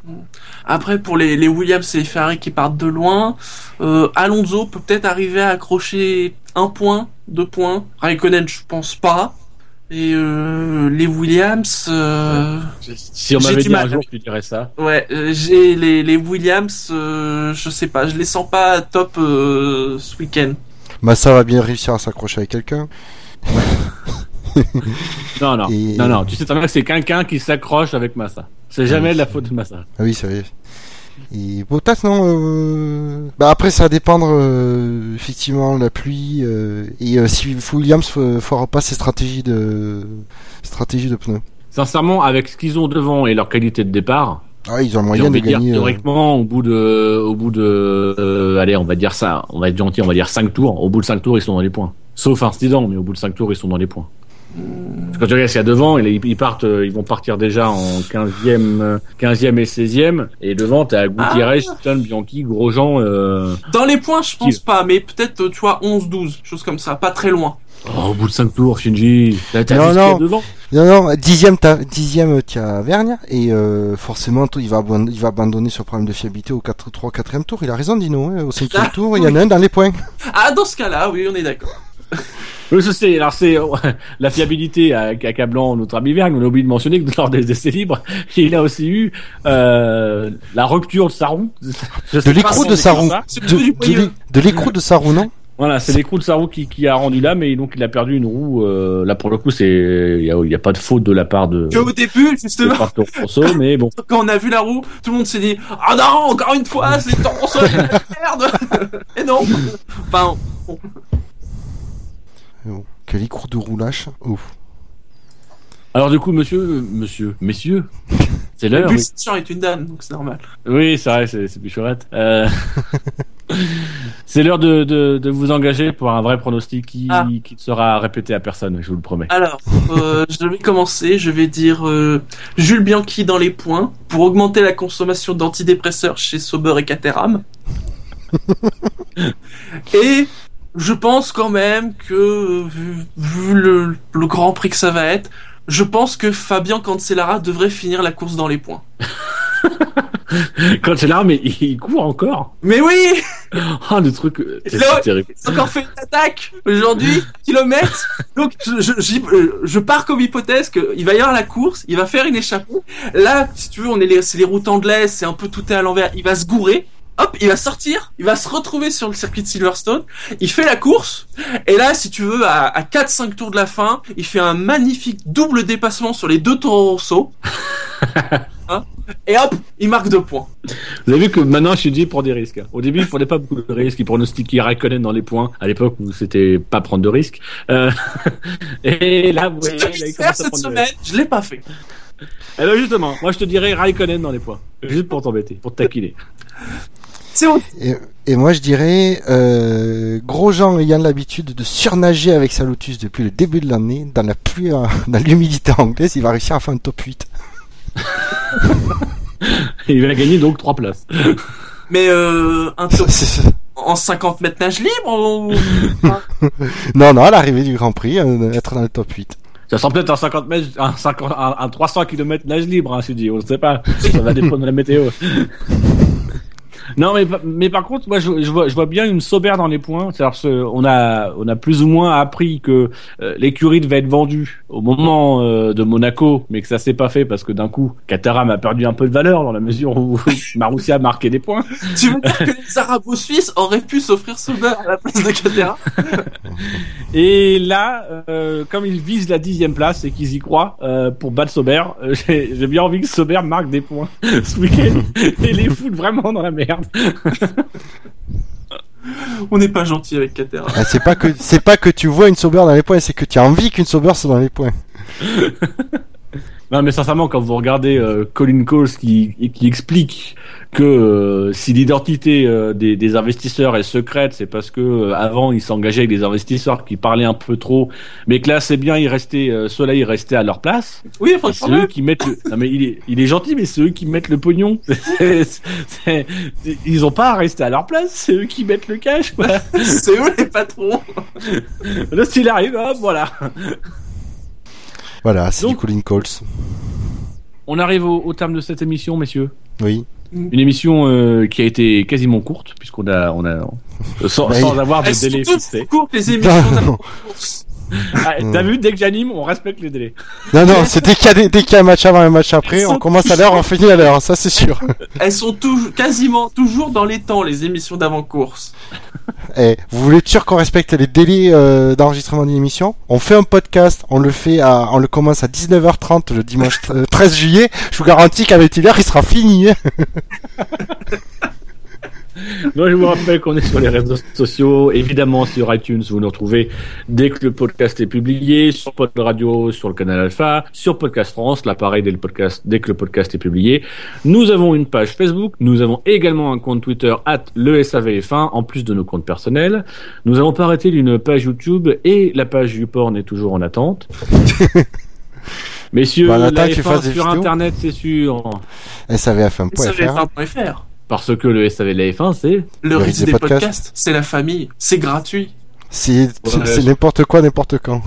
S2: Après, pour les, les Williams et les Ferrari qui partent de loin, euh, Alonso peut peut-être arriver à accrocher un point, deux points. Raikkonen, je pense pas. Et euh, les Williams, euh,
S1: Si on m'avait
S2: du
S1: dit un
S2: mal.
S1: jour, je te dirais ça.
S2: ouais, euh, j'ai les, les Williams, euh, je sais pas, je les sens pas top euh, ce week-end.
S3: Massa va bien réussir à s'accrocher avec quelqu'un.
S1: Non, non,
S3: Et-
S1: non, non. Tu sais très bien que c'est quelqu'un qui s'accroche avec Massa. C'est jamais
S3: Oui.
S1: de la faute de Massa.
S3: Ah oui, c'est vrai. Et Bottas, non. Euh... Bah après, ça va dépendre euh, effectivement la pluie euh, et si Williams fera pas ses stratégies de stratégie de pneus.
S1: Sincèrement, avec ce qu'ils ont devant et leur qualité de départ,
S3: Ah, ils ont le moyen de
S1: dire
S3: gagner. euh,
S1: théoriquement au bout de, au bout de, euh, allez, on va dire ça, on va être gentil, on va dire 5 tours. Au bout de 5 tours, ils sont dans les points. Sauf incident, mais au bout de 5 tours, ils sont dans les points. Parce que Quand tu regardes ce qu'il y a devant, ils, ils partent, euh, ils vont partir déjà en 15e, euh, 15e et 16e. Et devant, t'as Gutiérrez, Sutton, Bianchi, Grosjean, euh,
S2: Dans les points, je pense
S1: Qui-
S2: pas, mais peut-être, euh, tu vois, 11-12, chose comme ça, pas très loin.
S1: Oh, au bout de 5 tours, Shinji. T'as t'as
S3: Non, non.
S1: devant?
S3: Non, non, dixième, t'as, dixième, tu as Vergne, et euh, forcément, il va, abandonner, il va abandonner sur problème de fiabilité au 4, 3, 4 tour. Il a raison, Dino, hein, au cinquième
S2: Ah,
S3: tour, il y en a un dans les points.
S2: Ah, dans ce cas-là, oui, on est d'accord.
S1: Oui, je sais. Alors c'est euh, la fiabilité à- accablant notre ami Vergne. On a oublié de mentionner que lors des essais libres, il a aussi eu euh, la rupture de sa roue. Je sais
S3: De l'écrou de
S1: on
S3: sa
S1: dit
S3: roue.
S1: ça.
S2: C'est
S3: De, l'écrou de sa roue, non?
S1: Voilà, c'est l'écrou de sa roue qui, qui a rendu là, mais donc il a perdu une roue. euh, là pour le coup, c'est il y a, il y a pas de faute de la part de.
S2: Que au début,
S1: de
S2: justement,
S1: Rosso, mais bon.
S2: quand on a vu la roue, tout le monde s'est dit Ah non, encore une fois, c'est de la merde Et non Enfin, bon.
S3: Quel écrou de roulage. Ouf.
S1: Alors du coup, monsieur, monsieur, messieurs, c'est l'heure.
S2: le
S1: Oui,
S2: est une dame, donc c'est normal.
S1: Oui, c'est vrai, c'est c'est plus chouette. Euh... c'est l'heure de, de, de vous engager pour un vrai pronostic qui,
S2: Ah.
S1: qui ne sera répété à personne, je vous le promets.
S2: Alors, euh, je vais commencer, je vais dire euh, Jules Bianchi dans les points pour augmenter la consommation d'antidépresseurs chez Sauber et Caterham. et je pense quand même que, euh, vu, vu le, le grand prix que ça va être, je pense que Fabien Cancellara devrait finir la course dans les points.
S1: Quand c'est mais il, il court encore.
S2: Mais oui
S1: Ah, le truc, euh, c'est
S2: Là,
S1: terrible.
S2: Encore fait une attaque aujourd'hui, kilomètres. Donc je, je, euh, je pars comme hypothèse qu'il va y avoir la course, il va faire une échappée. Là, si tu veux, on est les, c'est les routes anglaises, c'est un peu tout est à l'envers. Il va se gourer. Hop, il va sortir, il va se retrouver sur le circuit de Silverstone, il fait la course, et là, si tu veux, à, à 4-5 tours de la fin, il fait un magnifique double dépassement sur les deux Toro Rosso. Hein et hop, il marque deux points.
S1: Vous avez vu que maintenant, je suis dit pour des risques. Au début, il prenait pas beaucoup de risques. Il pronostiquait Raikkonen dans les points. À l'époque où c'était pas prendre de risques. Euh, et là, vous voyez, il à
S2: cette semaine, je l'ai pas fait.
S1: Alors justement, moi je te dirais Raikkonen dans les points. Juste pour t'embêter, pour te taquiner.
S2: C'est bon.
S3: Et, et moi, je dirais, euh, Grosjean ayant l'habitude de surnager avec sa Lotus depuis le début de l'année, dans la pluie, euh, dans l'humidité anglaise, il va réussir à faire un top 8.
S1: Et il va gagner donc trois places.
S2: Mais euh, un
S3: c'est-
S2: en 50 mètres nage libre ou...
S3: non, non, à l'arrivée du Grand Prix, euh, être dans le top 8.
S1: Ça sent peut-être un 50 mètres, un, 50, un, un 300 km nage libre, hein, je dis, on ne sait pas. Ça va dépendre de la météo. Non, mais, mais par contre, moi, je, je vois, je vois bien une Sauber dans les points. C'est-à-dire, on a, on a plus ou moins appris que euh, l'écurie devait être vendue au moment euh, de Monaco, mais que ça s'est pas fait parce que d'un coup, Caterham a perdu un peu de valeur dans la mesure où Marussia a marqué des points.
S2: Tu veux dire que les Arabo-Suisses auraient pu s'offrir Sauber à la place de Catera
S1: Et là, euh, comme ils visent la dixième place et qu'ils y croient pour battre Sauber, j'ai j'ai bien envie que Sauber marque des points ce week-end et les foutre vraiment dans la merde.
S2: On n'est pas gentil avec Catera.
S3: Ah, c'est pas que, c'est pas que tu vois une Sauber dans les points, c'est que tu as envie qu'une Sauber soit dans les points.
S1: Non, mais sincèrement, quand vous regardez euh, Colin Coles qui, qui explique que euh, si l'identité euh, des, des investisseurs est secrète, c'est parce que euh, avant ils s'engageaient avec des investisseurs qui parlaient un peu trop, mais que là c'est bien, ils restaient, euh, ceux-là ils restaient à leur place.
S2: Oui, enfin,
S1: C'est eux qui mettent. Le... Non mais il est, il est gentil, mais c'est eux qui mettent le pognon. C'est- c'est- Ils ont pas à rester à leur place, c'est eux qui mettent le cash. Quoi.
S2: c'est eux les patrons.
S1: Là s'il arrive, hop, voilà.
S3: Voilà, c'est du Colin Coles.
S1: On arrive au, au terme de cette émission, messieurs.
S3: Oui.
S1: Une émission euh, qui a été quasiment courte, puisqu'on a, on a, sans,
S3: Bah,
S1: sans avoir de
S2: Elles sont
S1: délai
S2: toutes courtes, les émissions.
S1: Ah, T'as vu, dès que j'anime, on respecte les délais.
S3: Non, non, c'est dès qu'il y, a y un match avant et un match après, on commence à l'heure, on finit à l'heure, ça c'est sûr.
S2: Elles sont toujours, quasiment toujours dans les temps, les émissions d'avant-course.
S3: Eh, vous voulez être sûr qu'on respecte les délais euh, d'enregistrement d'une émission? On fait un podcast, on le fait à, on le commence à 19h30 le dimanche tr- 13 juillet. Je vous garantis qu'avec l'hiver, il sera fini.
S1: Donc, je vous rappelle qu'on est sur les réseaux sociaux. Évidemment, sur iTunes, vous nous retrouvez dès que le podcast est publié, sur Pod Radio, sur le canal Alpha, sur Podcast France, l'appareil dès le podcast, dès que le podcast est publié. Nous avons une page Facebook. Nous avons également un compte Twitter, at le SAVF1, en plus de nos comptes personnels. Nous avons pas arrêté d'une page YouTube et la page YouPorn est toujours en attente. Messieurs,
S3: Bah,
S1: la
S3: attend qu'il
S1: F1
S3: fasse des
S1: sur. Internet, c'est sûr.
S3: SAVF1.fr.
S2: SAVF1.fr.
S1: Parce que le SAV de la F1, c'est...
S2: Le
S3: risque
S2: risque
S3: des
S2: des
S3: podcasts.
S2: podcasts, c'est la famille, c'est gratuit.
S3: C'est
S1: Ouais,
S3: n'importe quoi, n'importe quand.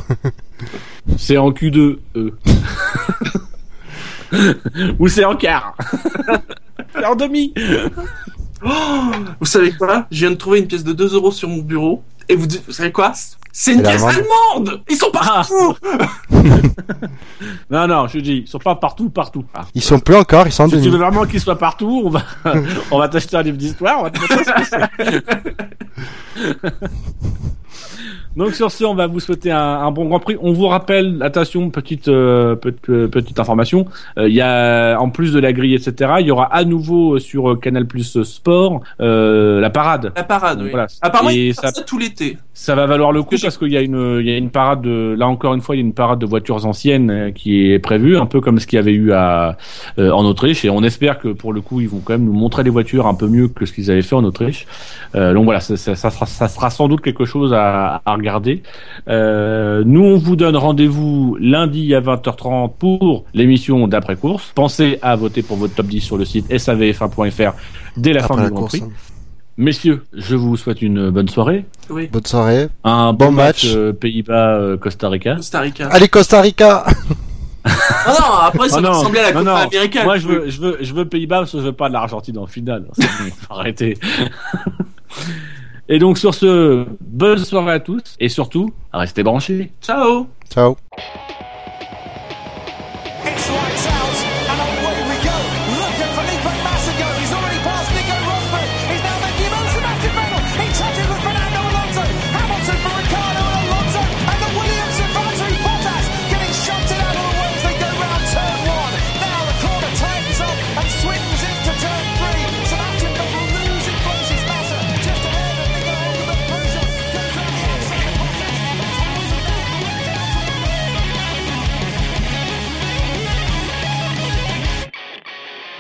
S1: C'est en Q2, eux. Ou c'est en quart. c'est en demi.
S2: Vous savez quoi? Je viens de trouver une pièce de 2 euros sur mon bureau. Et vous, dites- vous savez quoi? C'est une pièce
S3: allemande.
S2: allemande Ils sont partout
S1: Non, non, je te dis, ils sont pas partout, partout. Ah.
S3: Ils sont plus encore, ils sont
S1: Si tu veux vraiment qu'ils soient partout, on va, on va t'acheter un livre d'histoire, on va te montrer ce que c'est. Donc sur ce, on va vous souhaiter un, un bon Grand Prix. On vous rappelle, attention, petite euh, petite, euh, petite information, euh, il y a en plus de la grille, etc. Il y aura à nouveau euh, sur euh, Canal Plus Sport euh, la parade.
S2: La parade, oui.
S1: Voilà.
S2: Apparemment,
S1: Et
S2: ils font
S1: ça-
S2: ça tout l'été.
S1: Ça va valoir le coup parce qu'il y a une, il y a une parade de, là encore une fois, il y a une parade de voitures anciennes qui est prévue, un peu comme ce qu'il y avait eu à, euh, en Autriche. Et on espère que pour le coup, ils vont quand même nous montrer les voitures un peu mieux que ce qu'ils avaient fait en Autriche. Euh, donc voilà, ça, ça, ça sera, ça sera sans doute quelque chose à, à regarder. Euh, nous, on vous donne rendez-vous lundi à 20h30 pour l'émission d'après course. Pensez à voter pour votre top 10 sur le site savf1.fr dès la fin du Grand
S3: course.
S1: Prix. Messieurs, je vous souhaite une bonne soirée.
S2: Oui.
S3: Bonne soirée.
S1: Un
S3: Bon
S1: bon, match,
S3: match.
S1: euh, Pays-Bas-Costa Rica.
S2: Costa Rica.
S3: Allez Costa Rica
S2: Ah non, après, ça
S1: Oh
S2: ressembler à la
S1: non,
S2: Coupe
S1: non.
S2: américaine.
S1: Moi, je veux, je veux, je veux Pays-Bas parce que je veux pas de l'Argentine en finale. Arrêter. Et donc sur ce, bonne soirée à tous et surtout, restez branchés.
S2: Ciao
S3: Ciao